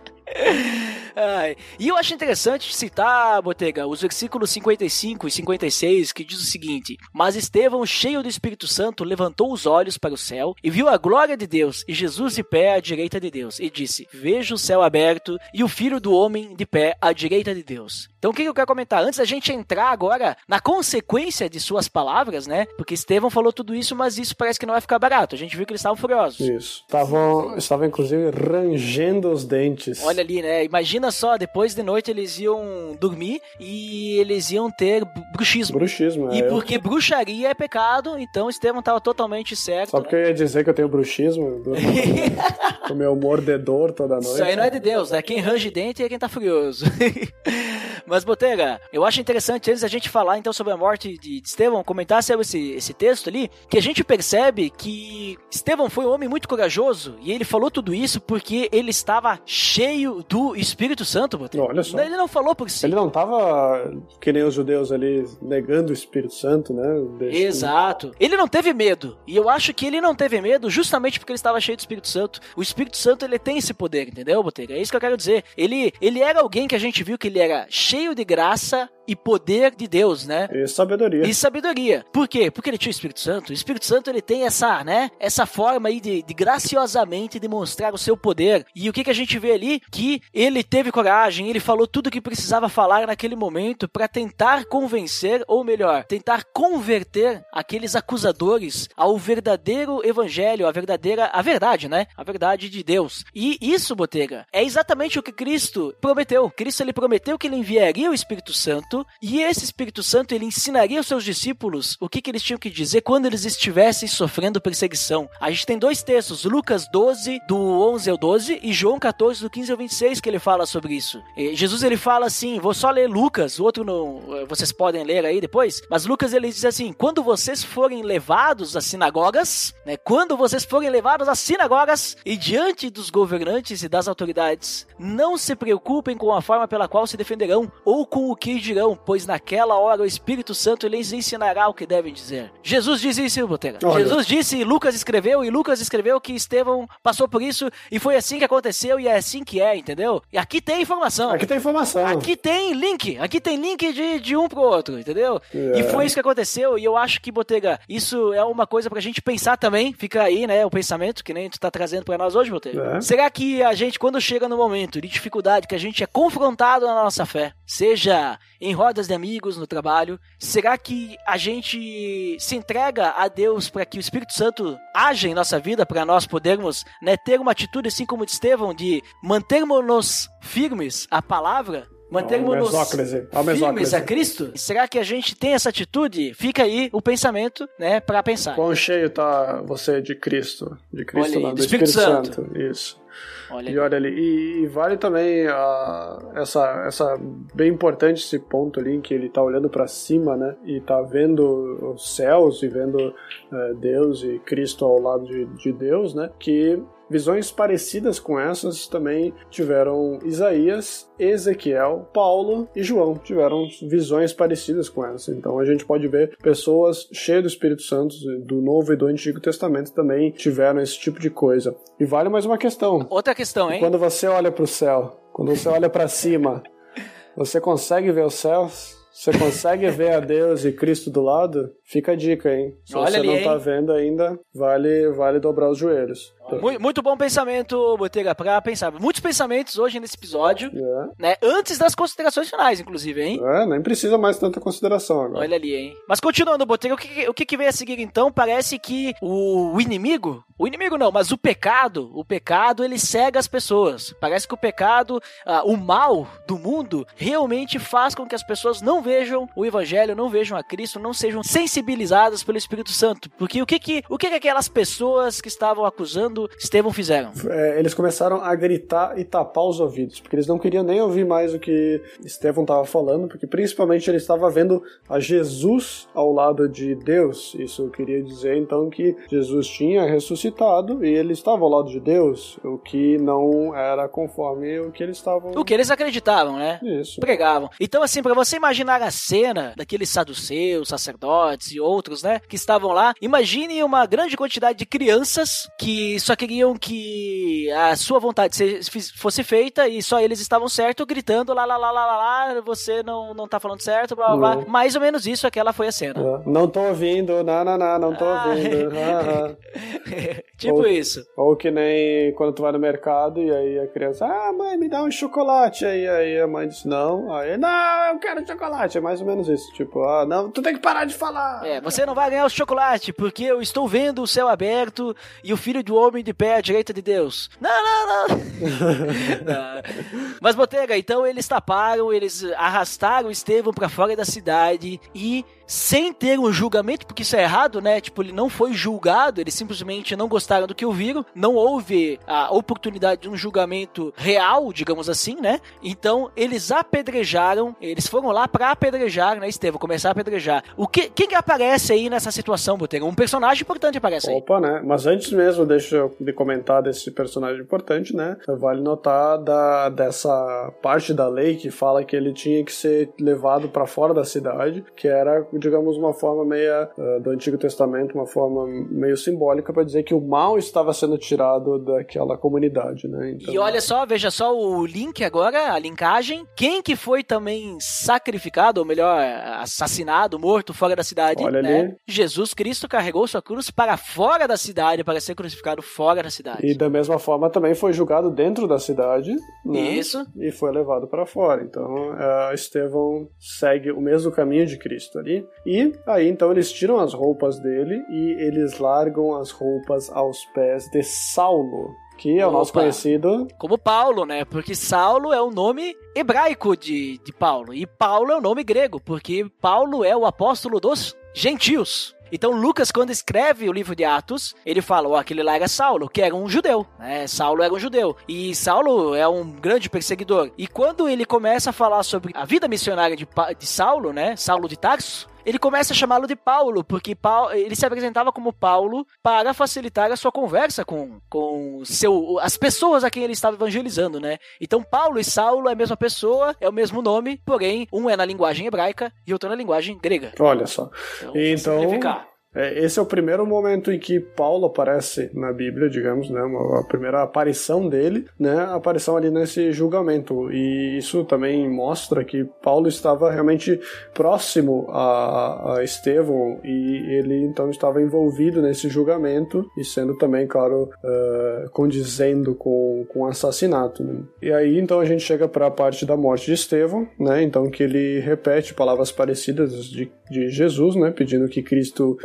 Ai, E eu acho interessante citar, Botega, os versículos 55 e 56, que diz o seguinte: Mas Estevão, cheio do Espírito Santo, levantou os olhos para o céu e viu a glória de Deus e Jesus de pé à direita de Deus. E disse: Vejo o céu aberto e o filho do homem de pé à direita de Deus. Então o que eu quero comentar? Antes da gente entrar agora na consequência de suas palavras, né? Porque Estevão falou tudo isso, mas isso parece que não vai ficar barato. A gente viu que eles estavam furiosos. Isso. Estavam, estavam inclusive rangendo os dentes. Olha ali, né? Imagina só, depois de noite eles iam dormir e eles iam ter bru- bruxismo. Bruxismo, E é. Eu- porque bruxaria é pecado, então Estevão estava totalmente certo. Só porque eu ia dizer que eu tenho bruxismo, o meu mordedor toda noite. Isso aí não é de Deus, né? Quem range dente é quem tá furioso. Mas, Botega, eu acho interessante, antes da gente falar então sobre a morte de Estevão, comentar sobre esse, esse texto ali, que a gente percebe que Estevão foi um homem muito corajoso e ele falou tudo isso porque ele estava cheio do Espírito Santo, Botega. Olha só. Ele não falou por si. Ele não tava que nem os judeus ali negando o Espírito Santo, né? Exato. Ele não teve medo. E eu acho que ele não teve medo justamente porque ele estava cheio do Espírito Santo. O Espírito Santo, ele tem esse poder, entendeu, Botega? É isso que eu quero dizer. Ele, ele era alguém que a gente viu que ele era cheio de graça e poder de Deus, né? E sabedoria. E sabedoria. Por quê? Porque ele tinha o Espírito Santo. O Espírito Santo ele tem essa, né? Essa forma aí de, de graciosamente demonstrar o seu poder. E o que, que a gente vê ali? Que ele teve coragem, ele falou tudo o que precisava falar naquele momento para tentar convencer, ou melhor, tentar converter aqueles acusadores ao verdadeiro evangelho, a verdadeira, a verdade, né? A verdade de Deus. E isso, Botega, é exatamente o que Cristo prometeu. Cristo ele prometeu que ele enviaria o Espírito Santo e esse Espírito Santo ele ensinaria aos seus discípulos o que, que eles tinham que dizer quando eles estivessem sofrendo perseguição. A gente tem dois textos, Lucas 12, do 11 ao 12, e João 14, do 15 ao 26, que ele fala sobre isso. E Jesus ele fala assim, vou só ler Lucas, o outro não, eh, vocês podem ler aí depois, mas Lucas ele diz assim, quando vocês forem levados às sinagogas, né, quando vocês forem levados às sinagogas e diante dos governantes e das autoridades, não se preocupem com a forma pela qual se defenderão ou com o que dirão, pois naquela hora o Espírito Santo lhes ensinará o que devem dizer. Jesus diz isso, Botega. Olha. Jesus disse, e Lucas escreveu, e Lucas escreveu que Estevão passou por isso e foi assim que aconteceu e é assim que é, entendeu? E aqui tem informação. Aqui tem informação. Aqui tem link, aqui tem link de, de um pro outro, entendeu? É. E foi isso que aconteceu, e eu acho que, Botega, isso é uma coisa pra gente pensar também, fica aí, né, o pensamento que nem tu tá trazendo pra nós hoje, Botega. É. Será que a gente, quando chega no momento de dificuldade, que a gente é confrontado na nossa fé, seja em rodas de amigos, no trabalho, será que a gente se entrega a Deus para que o Espírito Santo haja em nossa vida, para nós podermos né, ter uma atitude assim como de Estevão, de mantermos-nos firmes à palavra? Mantermos-nos firmes a Cristo? Será que a gente tem essa atitude? Fica aí o pensamento, né, para pensar. Quão cheio tá você de Cristo? De Cristo aí, não, do do Espírito Espírito, Santo. Santo. Isso. Olha E olha ali, e, e vale também ah, essa, essa bem importante esse ponto ali em que ele tá olhando para cima, né? E tá vendo os céus e vendo eh, Deus e Cristo ao lado de, de Deus, né? Que visões parecidas com essas também tiveram Isaías, Ezequiel, Paulo e João. Tiveram visões parecidas com essas. Então a gente pode ver pessoas cheias do Espírito Santo do Novo e do Antigo Testamento também tiveram esse tipo de coisa. E vale mais uma questão. Outra questão, hein? Quando você olha para o céu, quando você olha para cima, você consegue ver os céus? Você consegue ver a Deus e Cristo do lado? Fica a dica, hein? Se Olha você ali, não tá hein? vendo ainda, vale, vale dobrar os joelhos. Mu- Muito bom pensamento, Botega, pra pensar. Muitos pensamentos hoje nesse episódio, É. né? Antes das considerações finais, inclusive, hein? É, nem precisa mais tanta consideração agora. Olha ali, hein? Mas continuando, Botega, o que, o que vem a seguir então? Parece que o, o inimigo, o inimigo não, mas o pecado, o pecado ele cega as pessoas. Parece que o pecado, ah, o mal do mundo, realmente faz com que as pessoas não vejam o evangelho, não vejam a Cristo, não sejam sensibilizadas pelo Espírito Santo. Porque o que que, o que, que aquelas pessoas que estavam acusando Estevão fizeram? É, eles começaram a gritar e tapar os ouvidos, porque eles não queriam nem ouvir mais o que Estevão estava falando, porque principalmente ele estava vendo a Jesus ao lado de Deus. Isso queria dizer então que Jesus tinha ressuscitado e ele estava ao lado de Deus, o que não era conforme o que eles estavam. O que eles acreditavam, né? Isso. pregavam. Então, assim, pra você imaginar a cena daqueles saduceus, sacerdotes e outros, né, que estavam lá, imagine uma grande quantidade de crianças que só queriam que a sua vontade fosse feita e só eles estavam certo, gritando lá, lá, lá, lá, lá, lá, você não, não tá falando certo, blá, blá, blá. Não. Mais ou menos isso, aquela foi a cena. É, Não tô ouvindo, não, não, não, não tô Ah. ouvindo. ah, ah. Tipo Ou- isso. Ou que nem quando tu vai no mercado e aí a criança, ah, mãe, me dá um chocolate. Aí, aí a mãe diz, não. Aí, não, eu quero chocolate. É mais ou menos isso. Tipo, ah, não, tu tem que parar de falar. É, você não vai ganhar o chocolate, porque eu estou vendo o céu aberto e o filho do homem de pé à direita de Deus. Não, não, não. Não. Mas, Botega, então eles taparam, eles arrastaram Estevão pra fora da cidade e, sem ter um julgamento, porque isso é errado, né? Tipo, ele não foi julgado, eles simplesmente não gostaram do que ouviram, não houve a oportunidade de um julgamento real, digamos assim, né? Então, eles apedrejaram, eles foram lá pra apedrejar, né, Estevão? Começar a apedrejar. O que, quem que aparece aí nessa situação, Botega? Um personagem importante aparece aí. Opa, né? Mas antes mesmo, deixa eu de comentar desse personagem importante, né? Vale notar da, dessa parte da lei que fala que ele tinha que ser levado para fora da cidade, que era, digamos, uma forma meia eh, do Antigo Testamento, uma forma meio simbólica para dizer que o mal estava sendo tirado daquela comunidade, né? Então, E olha só, veja só o link agora, a linkagem. Quem que foi também sacrificado, ou melhor, assassinado, morto fora da cidade, Olha né? ali. Jesus Cristo carregou sua cruz para fora da cidade, para ser crucificado fora da cidade. E da mesma forma também foi julgado dentro da cidade, né? Isso. E foi levado para fora. Então, eh, Estevão segue o mesmo caminho de Cristo ali. E aí, então, eles tiram as roupas dele e eles largam as roupas aos pés de Saulo, que é o nosso Opa. conhecido. Como Paulo, né? Porque Saulo é o nome hebraico de, de Paulo. E Paulo é o nome grego, porque Paulo é o apóstolo dos gentios. Então Lucas, quando escreve o livro de Atos, ele fala, ó, aquele lá era Saulo, que era um judeu, né? Saulo era um judeu. E Saulo é um grande perseguidor. E quando ele começa a falar sobre a vida missionária de, de Saulo, né? Saulo de Tarso, ele começa a chamá-lo de Paulo, porque Paulo, ele se apresentava como Paulo para facilitar a sua conversa com, com seu, as pessoas a quem ele estava evangelizando, né? Então Paulo e Saulo é a mesma pessoa, é o mesmo nome, porém um é na linguagem hebraica e outro na linguagem grega. Olha só. Então, Então. É, esse é o primeiro momento em que Paulo aparece na Bíblia, digamos, né? Uma, a primeira aparição dele, né? A aparição ali nesse julgamento. E isso também mostra que Paulo estava realmente próximo a, a Estevão e ele então estava envolvido nesse julgamento e sendo também, claro, eh, condizendo com, com o assassinato. Né? E aí então a gente chega para a parte da morte de Estevão, né? Então que ele repete palavras parecidas de, de Jesus, né? Pedindo que Cristo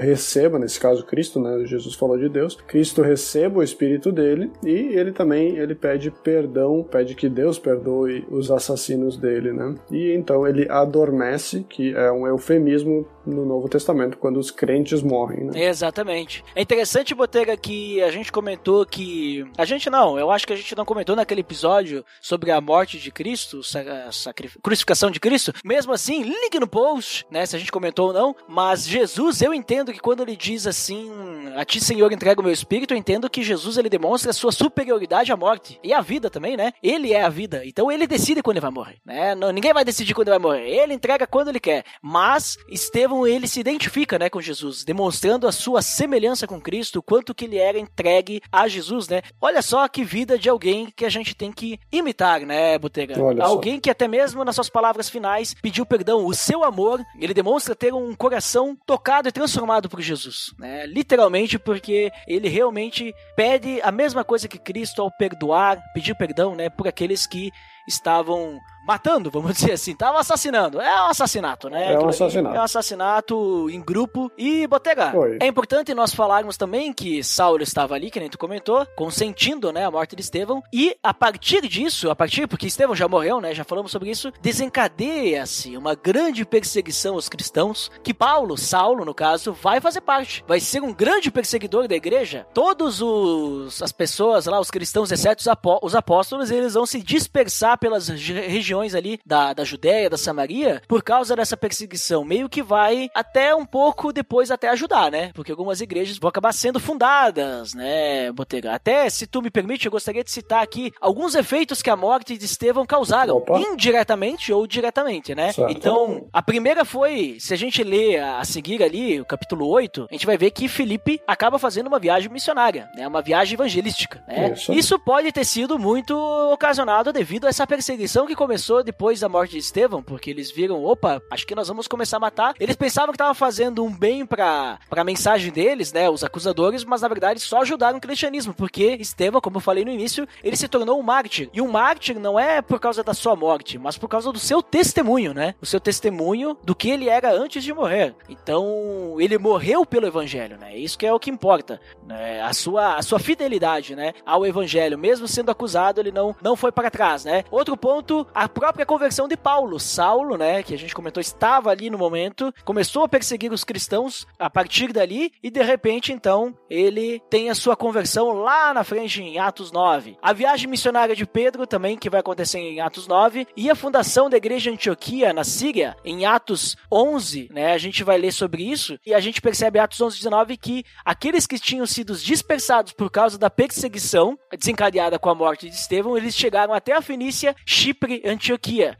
nesse caso Cristo, né? Jesus falou de Deus, Cristo receba o Espírito dele e ele também ele pede perdão, pede que Deus perdoe os assassinos dele, né? E então ele adormece, que é um eufemismo no Novo Testamento quando os crentes morrem, né? Exatamente. É interessante, Botega, que a gente comentou que. A gente não, eu acho que a gente não comentou naquele episódio sobre a morte de Cristo, sacri- crucificação de Cristo. Mesmo assim, ligue no post, né? Se a gente comentou ou não. Mas Jesus, eu entendo que quando ele diz assim, a ti, Senhor, entrega o meu espírito, eu entendo que Jesus ele demonstra a sua superioridade à morte. E à vida também, né? Ele é a vida. Então ele decide quando ele vai morrer, né? Ninguém vai decidir quando ele vai morrer. Ele entrega quando ele quer. Mas Estevão Estevão, ele se identifica, né, com Jesus, demonstrando a sua semelhança com Cristo, o quanto que ele era entregue a Jesus, né? Olha só que vida de alguém que a gente tem que imitar, né, Botega? Olha só. alguém que até mesmo nas suas palavras finais pediu perdão, o seu amor, ele demonstra ter um coração tocado e transformado por Jesus, né? Literalmente porque ele realmente pede a mesma coisa que Cristo ao perdoar, pedir perdão, né, por aqueles que estavam matando, vamos dizer assim, estavam assassinando. É um assassinato, né? É um assassinato. É um assassinato em grupo. E, Botega, Oi. é importante nós falarmos também que Saulo estava ali, que nem tu comentou, consentindo, né, a morte de Estevão. E a partir disso, a partir, porque Estevão já morreu, né, já falamos sobre isso, desencadeia-se uma grande perseguição aos cristãos, que Paulo, Saulo, no caso, vai fazer parte. Vai ser um grande perseguidor da igreja. Todos os as pessoas lá, os cristãos, exceto os, apó- os apóstolos, eles vão se dispersar pelas regi- regiões ali da, da Judéia, da Samaria, por causa dessa perseguição. Meio que vai até um pouco depois até ajudar, né? Porque algumas igrejas vão acabar sendo fundadas, né, Botega? Até, se tu me permite, eu gostaria de citar aqui alguns efeitos que a morte de Estevão causaram, Opa. indiretamente ou diretamente, né? Certo. Então, a primeira foi, se a gente ler a, seguir ali, o capítulo 8, a gente vai ver que Felipe acaba fazendo uma viagem missionária, né? Uma viagem evangelística, né? Isso. Isso pode ter sido muito ocasionado devido a essa perseguição que começou depois da morte de Estevão, porque eles viram, opa, acho que nós vamos começar a matar. Eles pensavam que estavam fazendo um bem pra, pra mensagem deles, né? Os acusadores, mas na verdade só ajudaram o cristianismo, porque Estevão, como eu falei no início, ele se tornou um mártir. E um mártir não é por causa da sua morte, mas por causa do seu testemunho, né? O seu testemunho do que ele era antes de morrer. Então, ele morreu pelo evangelho, né? Isso que é o que importa, né? A sua, a sua fidelidade, né? Ao evangelho, mesmo sendo acusado, ele não, não foi para trás, né? Outro ponto, a própria conversão de Paulo. Saulo, né? Que a gente comentou, estava ali no momento, começou a perseguir os cristãos a partir dali e de repente, então, ele tem a sua conversão lá na frente em Atos 9. A viagem missionária de Pedro também, que vai acontecer em Atos 9, e a fundação da igreja Antioquia na Síria em Atos 11, né? A gente vai ler sobre isso e a gente percebe Atos 11, 19 que aqueles que tinham sido dispersados por causa da perseguição desencadeada com a morte de Estevão, eles chegaram até a Fenícia, Chipre, Antioquia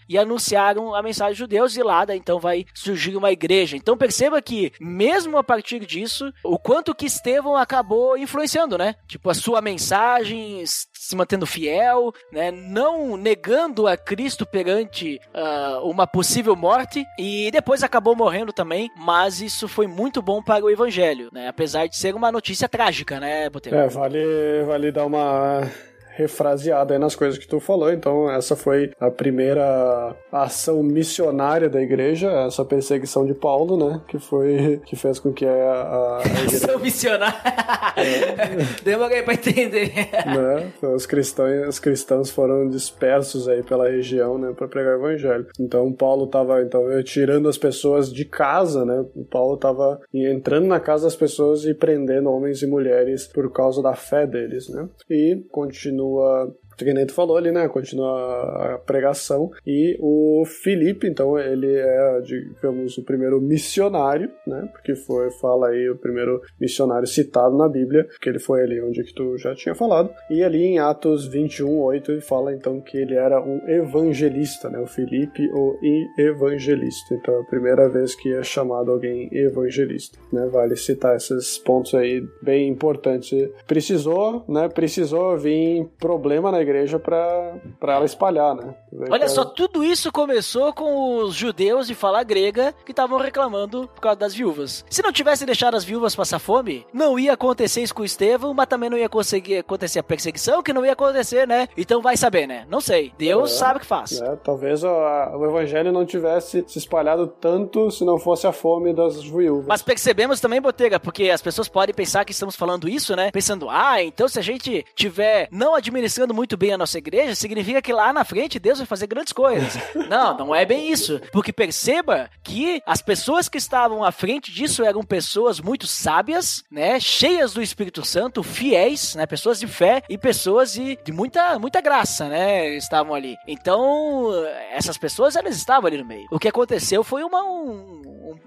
e anunciaram a mensagem de judeus e lá, daí, então vai surgir uma igreja. Então perceba que mesmo a partir disso, o quanto que Estevão acabou influenciando, né? Tipo a sua mensagem se mantendo fiel, né? Não negando a Cristo perante ah, uma possível morte e depois acabou morrendo também, mas isso foi muito bom para o evangelho, né? Apesar de ser uma notícia trágica, né, Botelho? É, vale, vale dar uma refraseada aí nas coisas que tu falou. Então, essa foi a primeira ação missionária da igreja, essa perseguição de Paulo, né? Que foi que fez com que a, a, a igreja, Sou missionário. Demorei pra entender. né, os cristãos, os cristãos foram dispersos aí pela região, né, para pregar o evangelho. Então, Paulo estava então tirando as pessoas de casa, né? O Paulo estava entrando na casa das pessoas e prendendo homens e mulheres por causa da fé deles, né? E continua no que nem tu falou ali, né? Continua a pregação. E o Filipe, então, ele é, digamos, o primeiro missionário, né? Porque foi, fala aí, o primeiro missionário citado na Bíblia, que ele foi ali onde que tu já tinha falado. E ali em Atos 21, 8, ele fala então que ele era um evangelista, né? O Filipe, o evangelista. Então, é a primeira vez que é chamado alguém evangelista, né? Vale citar esses pontos aí bem importantes. Precisou, né? Precisou vir problema na igreja para ela espalhar, né? Olha só, tudo isso começou com os judeus de fala grega que estavam reclamando por causa das viúvas. Se não tivesse deixado as viúvas passar fome, não ia acontecer isso com o Estevão, mas também não ia conseguir acontecer a perseguição, que não ia acontecer, né? Então vai saber, né? Não sei. Deus É. sabe o que faz. né? Talvez a- o evangelho não tivesse se espalhado tanto se não fosse a fome das viúvas. Mas percebemos também, Botega, porque as pessoas podem pensar que estamos falando isso, né? Pensando, ah, então se a gente tiver não administrando muito bem a nossa igreja, significa que lá na frente Deus vai fazer grandes coisas. não, não é bem isso. Porque perceba que as pessoas que estavam à frente disso eram pessoas muito sábias, né? Cheias do Espírito Santo, fiéis, né? Pessoas de fé e pessoas de, de muita, muita graça, né? Estavam ali. Então, essas pessoas, elas estavam ali no meio. O que aconteceu foi uma, um,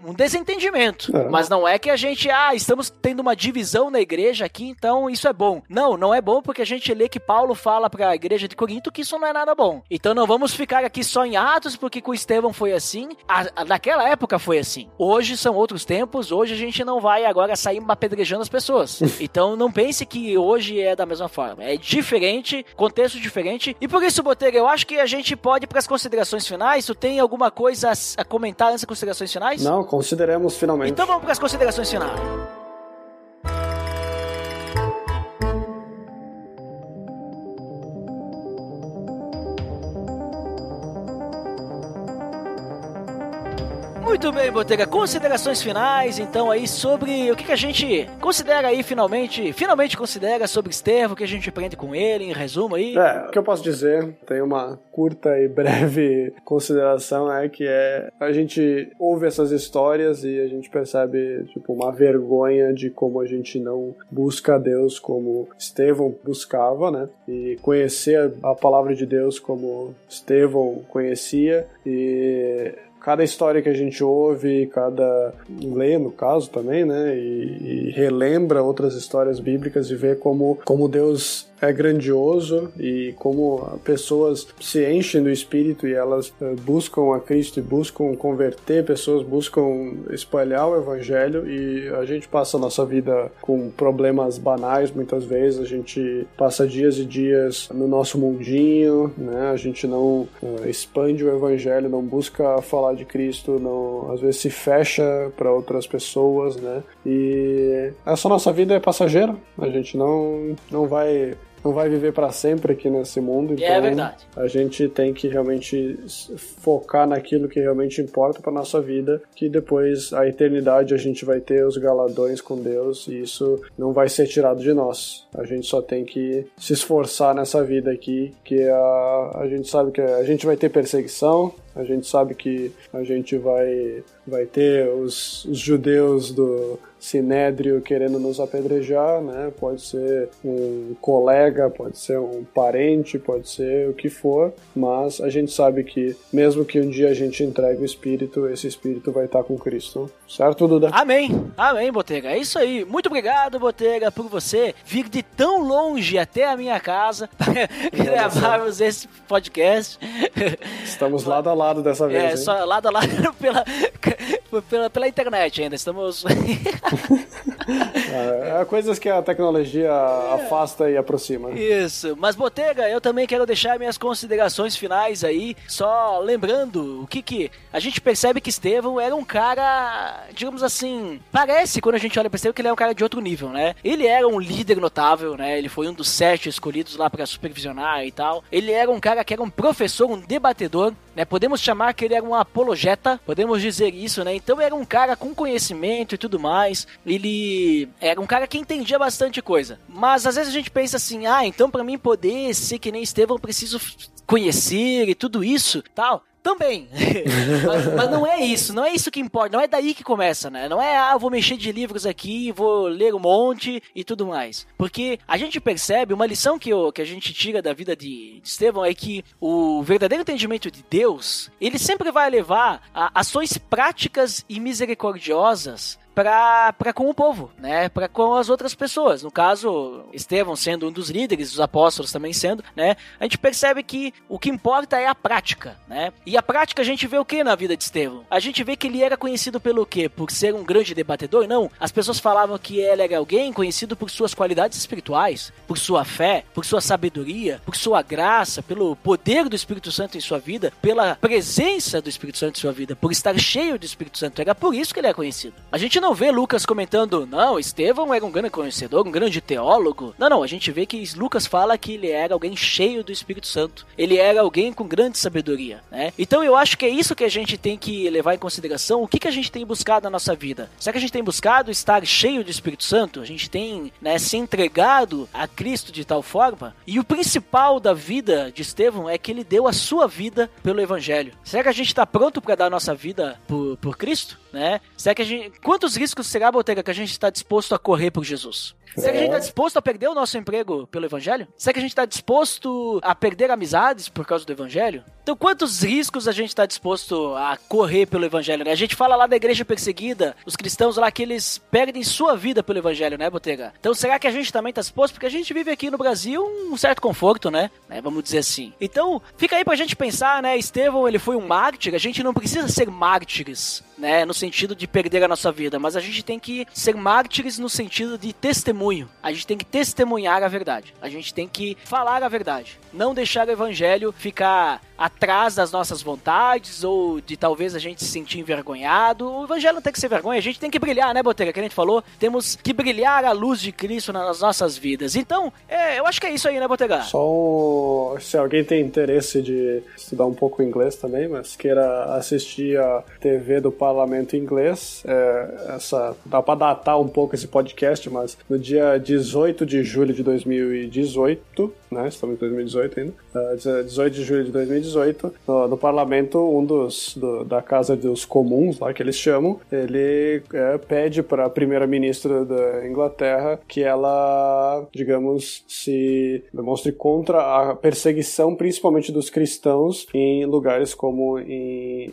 um desentendimento. É. Mas não é que a gente, ah, estamos tendo uma divisão na igreja aqui, então isso é bom. Não, não é bom porque a gente lê que Paulo fala para a igreja de Corinto que isso não é nada bom. Então não vamos ficar aqui só em Atos porque com Estevão foi assim. A, a, naquela época foi assim. Hoje são outros tempos. Hoje a gente não vai agora sair apedrejando as pessoas. então não pense que hoje é da mesma forma. É diferente, contexto diferente. E por isso, Botega, eu acho que a gente pode ir para as considerações finais. Tu tem alguma coisa a, a comentar antes das considerações finais? Não, consideremos finalmente. Então vamos para as considerações finais. Muito bem, Botega. Considerações finais, então, aí sobre o que, que a gente considera aí, finalmente, finalmente considera sobre Estevão, o que a gente aprende com ele, em resumo aí. É, o que eu posso dizer, tem uma curta e breve consideração, é que é a gente ouve essas histórias e a gente percebe, tipo, uma vergonha de como a gente não busca Deus como Estevão buscava, né? E conhecer a palavra de Deus como Estevão conhecia e cada história que a gente ouve, cada lê, no caso também, né, e, e relembra outras histórias bíblicas e vê como, como Deus é grandioso e como pessoas se enchem do Espírito e elas uh, buscam a Cristo e buscam converter pessoas, buscam espalhar o Evangelho e a gente passa a nossa vida com problemas banais muitas vezes, a gente passa dias e dias no nosso mundinho, né? A gente não uh, expande o Evangelho, não busca falar de Cristo, não às vezes se fecha para outras pessoas, né? E essa nossa vida é passageira, a gente não não vai não vai viver para sempre aqui nesse mundo. É então é verdade. A gente tem que realmente focar naquilo que realmente importa para nossa vida, que depois a eternidade a gente vai ter os galadões com Deus e isso não vai ser tirado de nós. A gente só tem que se esforçar nessa vida aqui, que a, a gente sabe que a gente vai ter perseguição, a gente sabe que a gente vai, vai ter os, os judeus do Sinédrio querendo nos apedrejar, né? Pode ser um colega, pode ser um parente, pode ser o que for, mas a gente sabe que mesmo que um dia a gente entregue o Espírito, esse Espírito vai estar com Cristo. Certo, Duda? Amém. Amém, Botega. É isso aí. Muito obrigado, Botega, por você vir de tão longe até a minha casa para gravarmos esse podcast. Estamos lado a lado dessa vez. É, hein? só lado a lado pela, pela, pela internet ainda. Estamos. é, é, coisas que a tecnologia afasta e aproxima. Isso. Mas, Botega, eu também quero deixar minhas considerações finais aí, só lembrando o que que. A gente percebe que Estevão era um cara, digamos assim, parece quando a gente olha Estevão que ele é um cara de outro nível, né? Ele era um líder notável, né? Ele foi um dos sete escolhidos lá para supervisionar e tal. Ele era um cara que era um professor, um debatedor, né? Podemos chamar que ele era um apologeta, podemos dizer isso, né? Então era um cara com conhecimento e tudo mais. Ele era um cara que entendia bastante coisa. Mas às vezes a gente pensa assim: "Ah, então para mim poder ser que nem Estevão, preciso conhecer e tudo isso, tal". Também. mas, mas, não é isso, não é isso que importa, não é daí que começa, né? Não é, ah, vou mexer de livros aqui, vou ler um monte e tudo mais. Porque a gente percebe, uma lição que, eu, que a gente tira da vida de, Estevão é que o verdadeiro entendimento de Deus, ele sempre vai levar a ações práticas e misericordiosas para com o povo, né? Para com as outras pessoas. No caso, Estevão sendo um dos líderes, os apóstolos também sendo, né? A gente percebe que o que importa é a prática, né? E a prática a gente vê o que na vida de Estevão? A gente vê que ele era conhecido pelo quê? Por ser um grande debatedor? Não. As pessoas falavam que ele era alguém conhecido por suas qualidades espirituais, por sua fé, por sua sabedoria, por sua graça, pelo poder do Espírito Santo em sua vida, pela presença do Espírito Santo em sua vida, por estar cheio do Espírito Santo. Era por isso que ele é conhecido. A gente não vê Lucas comentando, não, Estevão era um grande conhecedor, um grande teólogo. Não, não, a gente vê que Lucas fala que ele era alguém cheio do Espírito Santo. Ele era alguém com grande sabedoria, né? Então eu acho que é isso que a gente tem que levar em consideração. O que, que a gente tem buscado na nossa vida? Será que a gente tem buscado estar cheio do Espírito Santo? A gente tem né, se entregado a Cristo de tal forma? E o principal da vida de Estevão é que ele deu a sua vida pelo Evangelho. Será que a gente está pronto para dar a nossa vida por, por Cristo? Né? Será que a gente. Quantos riscos será, Botega, que a gente está disposto a correr por Jesus? Será que a gente tá disposto a perder o nosso emprego pelo evangelho? Será que a gente tá disposto a perder amizades por causa do evangelho? Então, quantos riscos a gente está disposto a correr pelo evangelho, né? A gente fala lá da igreja perseguida, os cristãos lá que eles perdem sua vida pelo evangelho, né, Botega? Então, será que a gente também está disposto? Porque a gente vive aqui no Brasil um certo conforto, né? né? Vamos dizer assim. Então, fica aí pra gente pensar, né? Estevão, ele foi um mártir, a gente não precisa ser mártires, né? No sentido de perder a nossa vida, mas a gente tem que ser mártires no sentido de testemunho. A gente tem que testemunhar a verdade. A gente tem que falar a verdade. Não deixar o evangelho ficar atrás das nossas vontades ou de talvez a gente se sentir envergonhado. O evangelho não tem que ser vergonha, a gente tem que brilhar, né, Botega? Que a gente falou, temos que brilhar a luz de Cristo nas nossas vidas. Então, é, eu acho que é isso aí, né, Botega? Só se alguém tem interesse de estudar um pouco inglês também, mas queira assistir a TV do Parlamento Inglês, é, essa dá para datar um pouco esse podcast, mas no dia 18 de julho de 2018, né, estamos em 2018 ainda, uh, 18 de julho de 2018, no, no parlamento, um dos do, da Casa dos Comuns, lá que eles chamam, ele é, pede para a primeira-ministra da Inglaterra que ela, digamos, se demonstre contra a perseguição, principalmente dos cristãos, em lugares como em,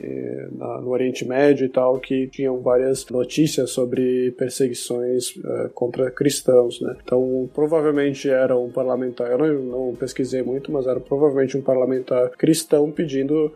na, no Oriente Médio e tal, que tinham várias notícias sobre perseguições uh, contra cristãos, né? Então, provavelmente era um parlamentar, eu não, não pesquisei muito, mas era provavelmente um parlamentar cristão pedindo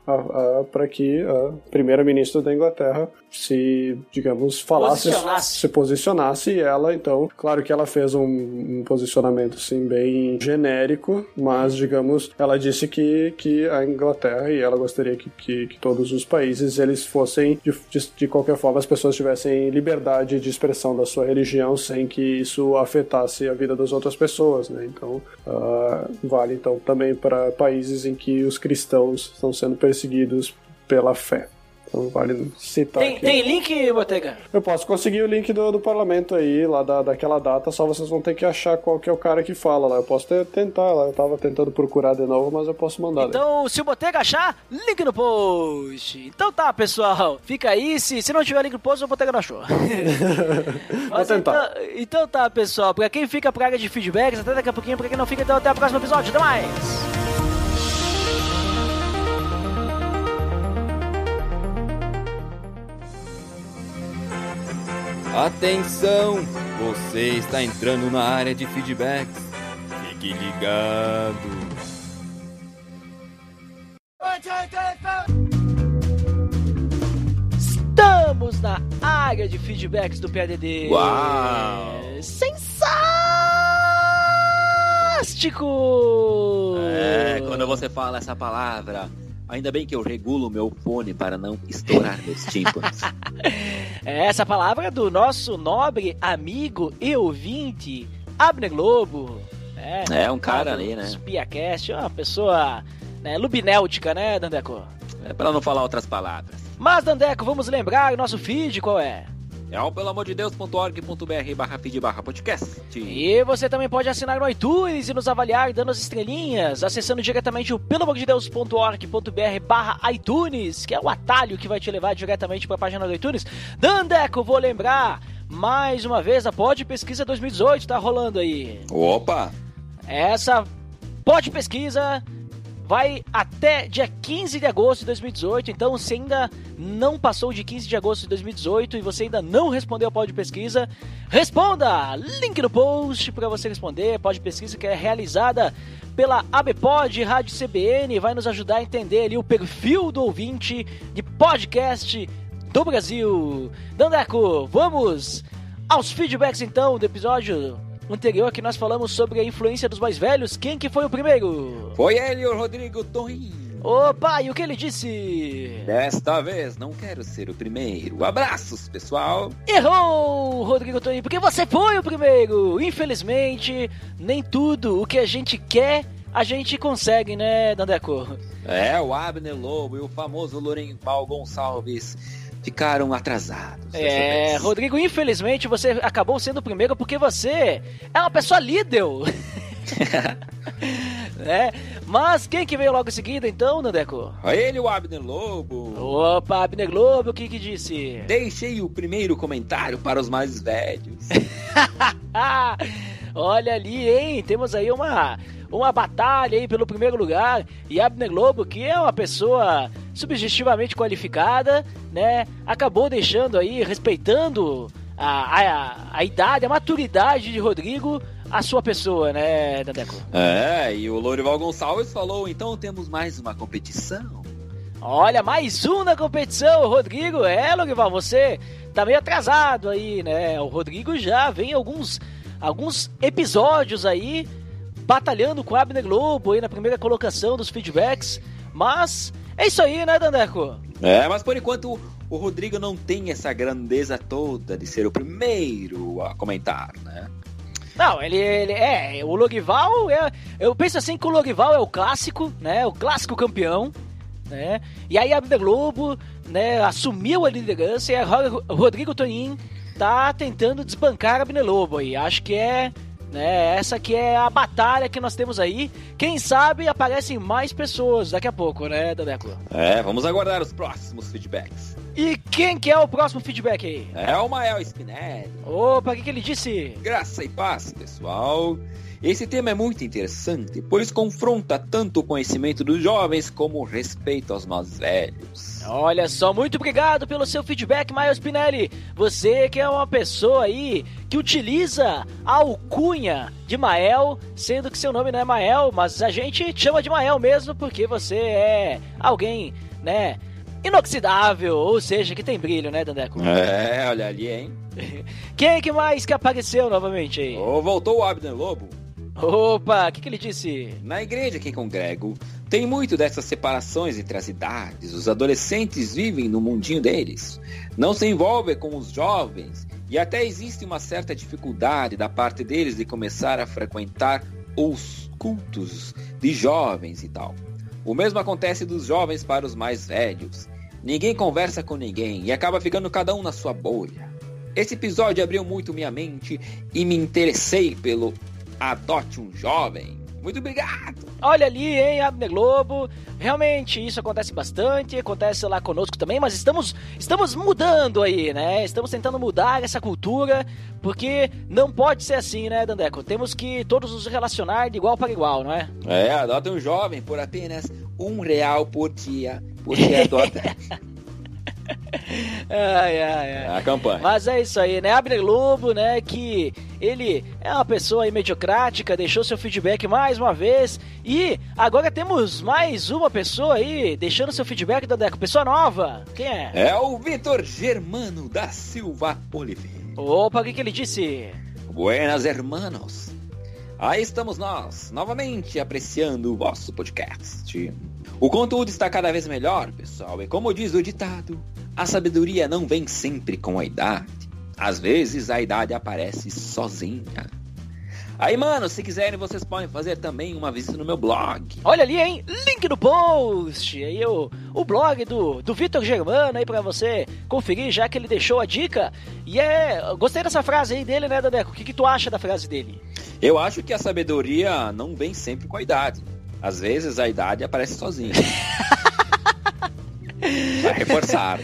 para que a primeira-ministra da Inglaterra se, digamos, falasse, Posicionasse. se posicionasse e ela, então, claro que ela fez um, um posicionamento, assim, bem genérico, mas, digamos, ela disse que, que a Inglaterra e ela gostaria que, que, que todos os países, eles fossem, de, de, de qualquer forma, as pessoas tivessem liberdade de expressão da sua religião sem que isso afetasse a vida das outras pessoas, né? Então, uh, vale, então, também para países em que os cristãos estão sendo perseguidos pela fé. Então vale citar Tem, aqui. tem link, Botega? Eu posso conseguir o link do, do parlamento aí, lá da, daquela data, só vocês vão ter que achar qual que é o cara que fala lá. Eu posso ter, tentar lá, eu tava tentando procurar de novo, mas eu posso mandar. Então, se o Botega achar, link no post. Então tá, pessoal. Fica aí. Se, se não tiver link no post, o Botega não achou. Mas tentar. Então, então tá, pessoal. Pra quem fica pra área de feedbacks, até daqui a pouquinho. Pra quem não fica, então até o próximo episódio. Até mais! Atenção! Você está entrando na área de feedbacks. Fique ligado. Estamos na área de feedbacks do PADD. Uau! Sensástico! É, quando você fala essa palavra, ainda bem que eu regulo meu fone para não estourar meus tímpanos. É Essa palavra é do nosso nobre amigo e ouvinte, Abner Globo. né? É, um cara ali, né? Spiacast, uma pessoa né, lubinéutica, né, Dandeco? É para não falar outras palavras. Mas, Dandeco, vamos lembrar o nosso feed, qual é? É o pelamordedeus.org.br barra feed barra podcast. E você também pode assinar no iTunes e nos avaliar dando as estrelinhas, acessando diretamente o pelamordedeus.org.br barra iTunes, que é o atalho que vai te levar diretamente para a página do iTunes. Dandeco, vou lembrar, mais uma vez, a Pod Pesquisa 2018 tá rolando aí. Opa! Essa Pod Pesquisa vai até dia 15 de agosto de 2018. Então, se ainda não passou de 15 de agosto de 2018 e você ainda não respondeu a Pod Pesquisa, responda! Link no post para você responder. Pod Pesquisa que é realizada pela ABPod Rádio CBN vai nos ajudar a entender ali o perfil do ouvinte de podcast do Brasil. Dandeco, vamos aos feedbacks então do episódio anterior que nós falamos sobre a influência dos mais velhos. Quem que foi o primeiro? Foi ele, o Rodrigo Torrinho. Opa, e o que ele disse? Desta vez não quero ser o primeiro. Abraços, pessoal. Errou, Rodrigo Toninho, porque você foi o primeiro. Infelizmente, nem tudo o que a gente quer, a gente consegue, né, Dandeco? É, o Abner Lobo e o famoso Lorenpal Gonçalves ficaram atrasados. É. Rodrigo, infelizmente você acabou sendo o primeiro porque você é uma pessoa líder. né? Mas quem que veio logo em seguida, então, Nandeco? Ele, o Abner Lobo. Opa, Abner Globo, o que que disse? Deixei o primeiro comentário para os mais velhos. Olha ali, hein? Temos aí uma, uma batalha aí pelo primeiro lugar. E Abner Globo, que é uma pessoa subjetivamente qualificada, né? Acabou deixando aí, respeitando a, a, a idade, a maturidade de Rodrigo, a sua pessoa, né, Dandeco? É, e o Lorival Gonçalves falou: então temos mais uma competição. Olha, mais um na competição, Rodrigo. É, Lorival, você tá meio atrasado aí, né? O Rodrigo já vem alguns, alguns episódios aí batalhando com o Abner Globo aí na primeira colocação dos feedbacks. Mas é isso aí, né, Dandeco? É, mas por enquanto o Rodrigo não tem essa grandeza toda de ser o primeiro a comentar, né? Não, ele, ele é. O Logival é. Eu penso assim que o Logival é o clássico, né? O clássico campeão, né? E aí a Abner Globo, né, assumiu a liderança e a Ro- Rodrigo Tonin tá tentando desbancar a Abner Lobo aí. Acho que é. Né, essa que é a batalha que nós temos aí. Quem sabe aparecem mais pessoas daqui a pouco, né, Dadeco? É, vamos aguardar os próximos feedbacks. E quem que é o próximo feedback aí? É o Mael Spinelli. Opa, o que, que ele disse? Graça e paz, pessoal. Esse tema é muito interessante, pois confronta tanto o conhecimento dos jovens como o respeito aos mais velhos. Olha só, muito obrigado pelo seu feedback, Miles Spinelli. Você que é uma pessoa aí que utiliza a alcunha de Mael, sendo que seu nome não é Mael, mas a gente te chama de Mael mesmo porque você é alguém, né, inoxidável, ou seja, que tem brilho, né, Dandeco? É, olha ali, hein? Quem que mais que apareceu novamente aí? Oh, voltou o Abner Lobo. Opa, o que, que ele disse? Na igreja que congrego, tem muito dessas separações entre as idades. Os adolescentes vivem no mundinho deles, não se envolvem com os jovens e até existe uma certa dificuldade da parte deles de começar a frequentar os cultos de jovens e tal. O mesmo acontece dos jovens para os mais velhos. Ninguém conversa com ninguém e acaba ficando cada um na sua bolha. Esse episódio abriu muito minha mente e me interessei pelo Adote um Jovem. Muito obrigado! Olha ali, hein, Abner Globo. Realmente, isso acontece bastante, acontece lá conosco também, mas estamos, estamos mudando aí, né? Estamos tentando mudar essa cultura, porque não pode ser assim, né, Dandeco? Temos que todos nos relacionar de igual para igual, não é? É, adota um jovem por apenas um real por dia. Você adota Ai, ai, ai. a campanha. Mas é isso aí, né? Abner Lobo, né? Que ele é uma pessoa aí mediocrática, deixou seu feedback mais uma vez. E agora temos mais uma pessoa aí deixando seu feedback, Dandeco. Pessoa nova. Quem é? É o Vitor Germano da Silva Oliveira. Opa, o que, que ele disse? Buenas, hermanos. Aí estamos nós, novamente apreciando o vosso podcast. O conteúdo está cada vez melhor, pessoal, e como diz o ditado, a sabedoria não vem sempre com a idade. Às vezes a idade aparece sozinha. Aí, mano, se quiserem, vocês podem fazer também uma visita no meu blog. Olha ali, hein? Link no post. Aí o, o blog do, do Vitor Germano aí pra você conferir, já que ele deixou a dica. E é. Gostei dessa frase aí dele, né, Dadeco? O que, que tu acha da frase dele? Eu acho que a sabedoria não vem sempre com a idade. Às vezes a idade aparece sozinha. Vai reforçar.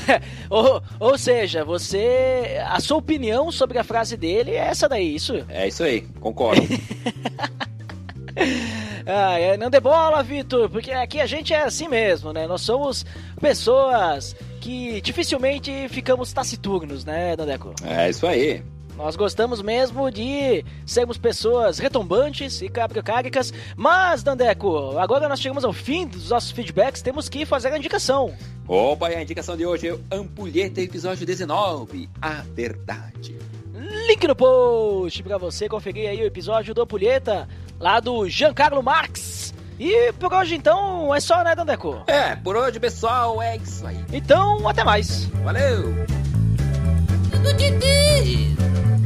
ou, ou seja, você. A sua opinião sobre a frase dele é essa daí, isso? É isso aí, concordo. Ah, não dê bola, Vitor, porque aqui a gente é assim mesmo, né? Nós somos pessoas que dificilmente ficamos taciturnos, né, Dandeco? É isso aí. Nós gostamos mesmo de sermos pessoas retombantes e cabricáricas, mas, Dandeco, agora nós chegamos ao fim dos nossos feedbacks, temos que fazer a indicação. Opa, e a indicação de hoje é o Ampulheta, episódio 19, A Verdade. Link no post pra você conferir aí o episódio do Ampulheta, lá do Giancarlo Marx. E por hoje, então, é só, né, Dandeco? É, por hoje, pessoal, é isso aí. Então, até mais. Valeu! Look at you.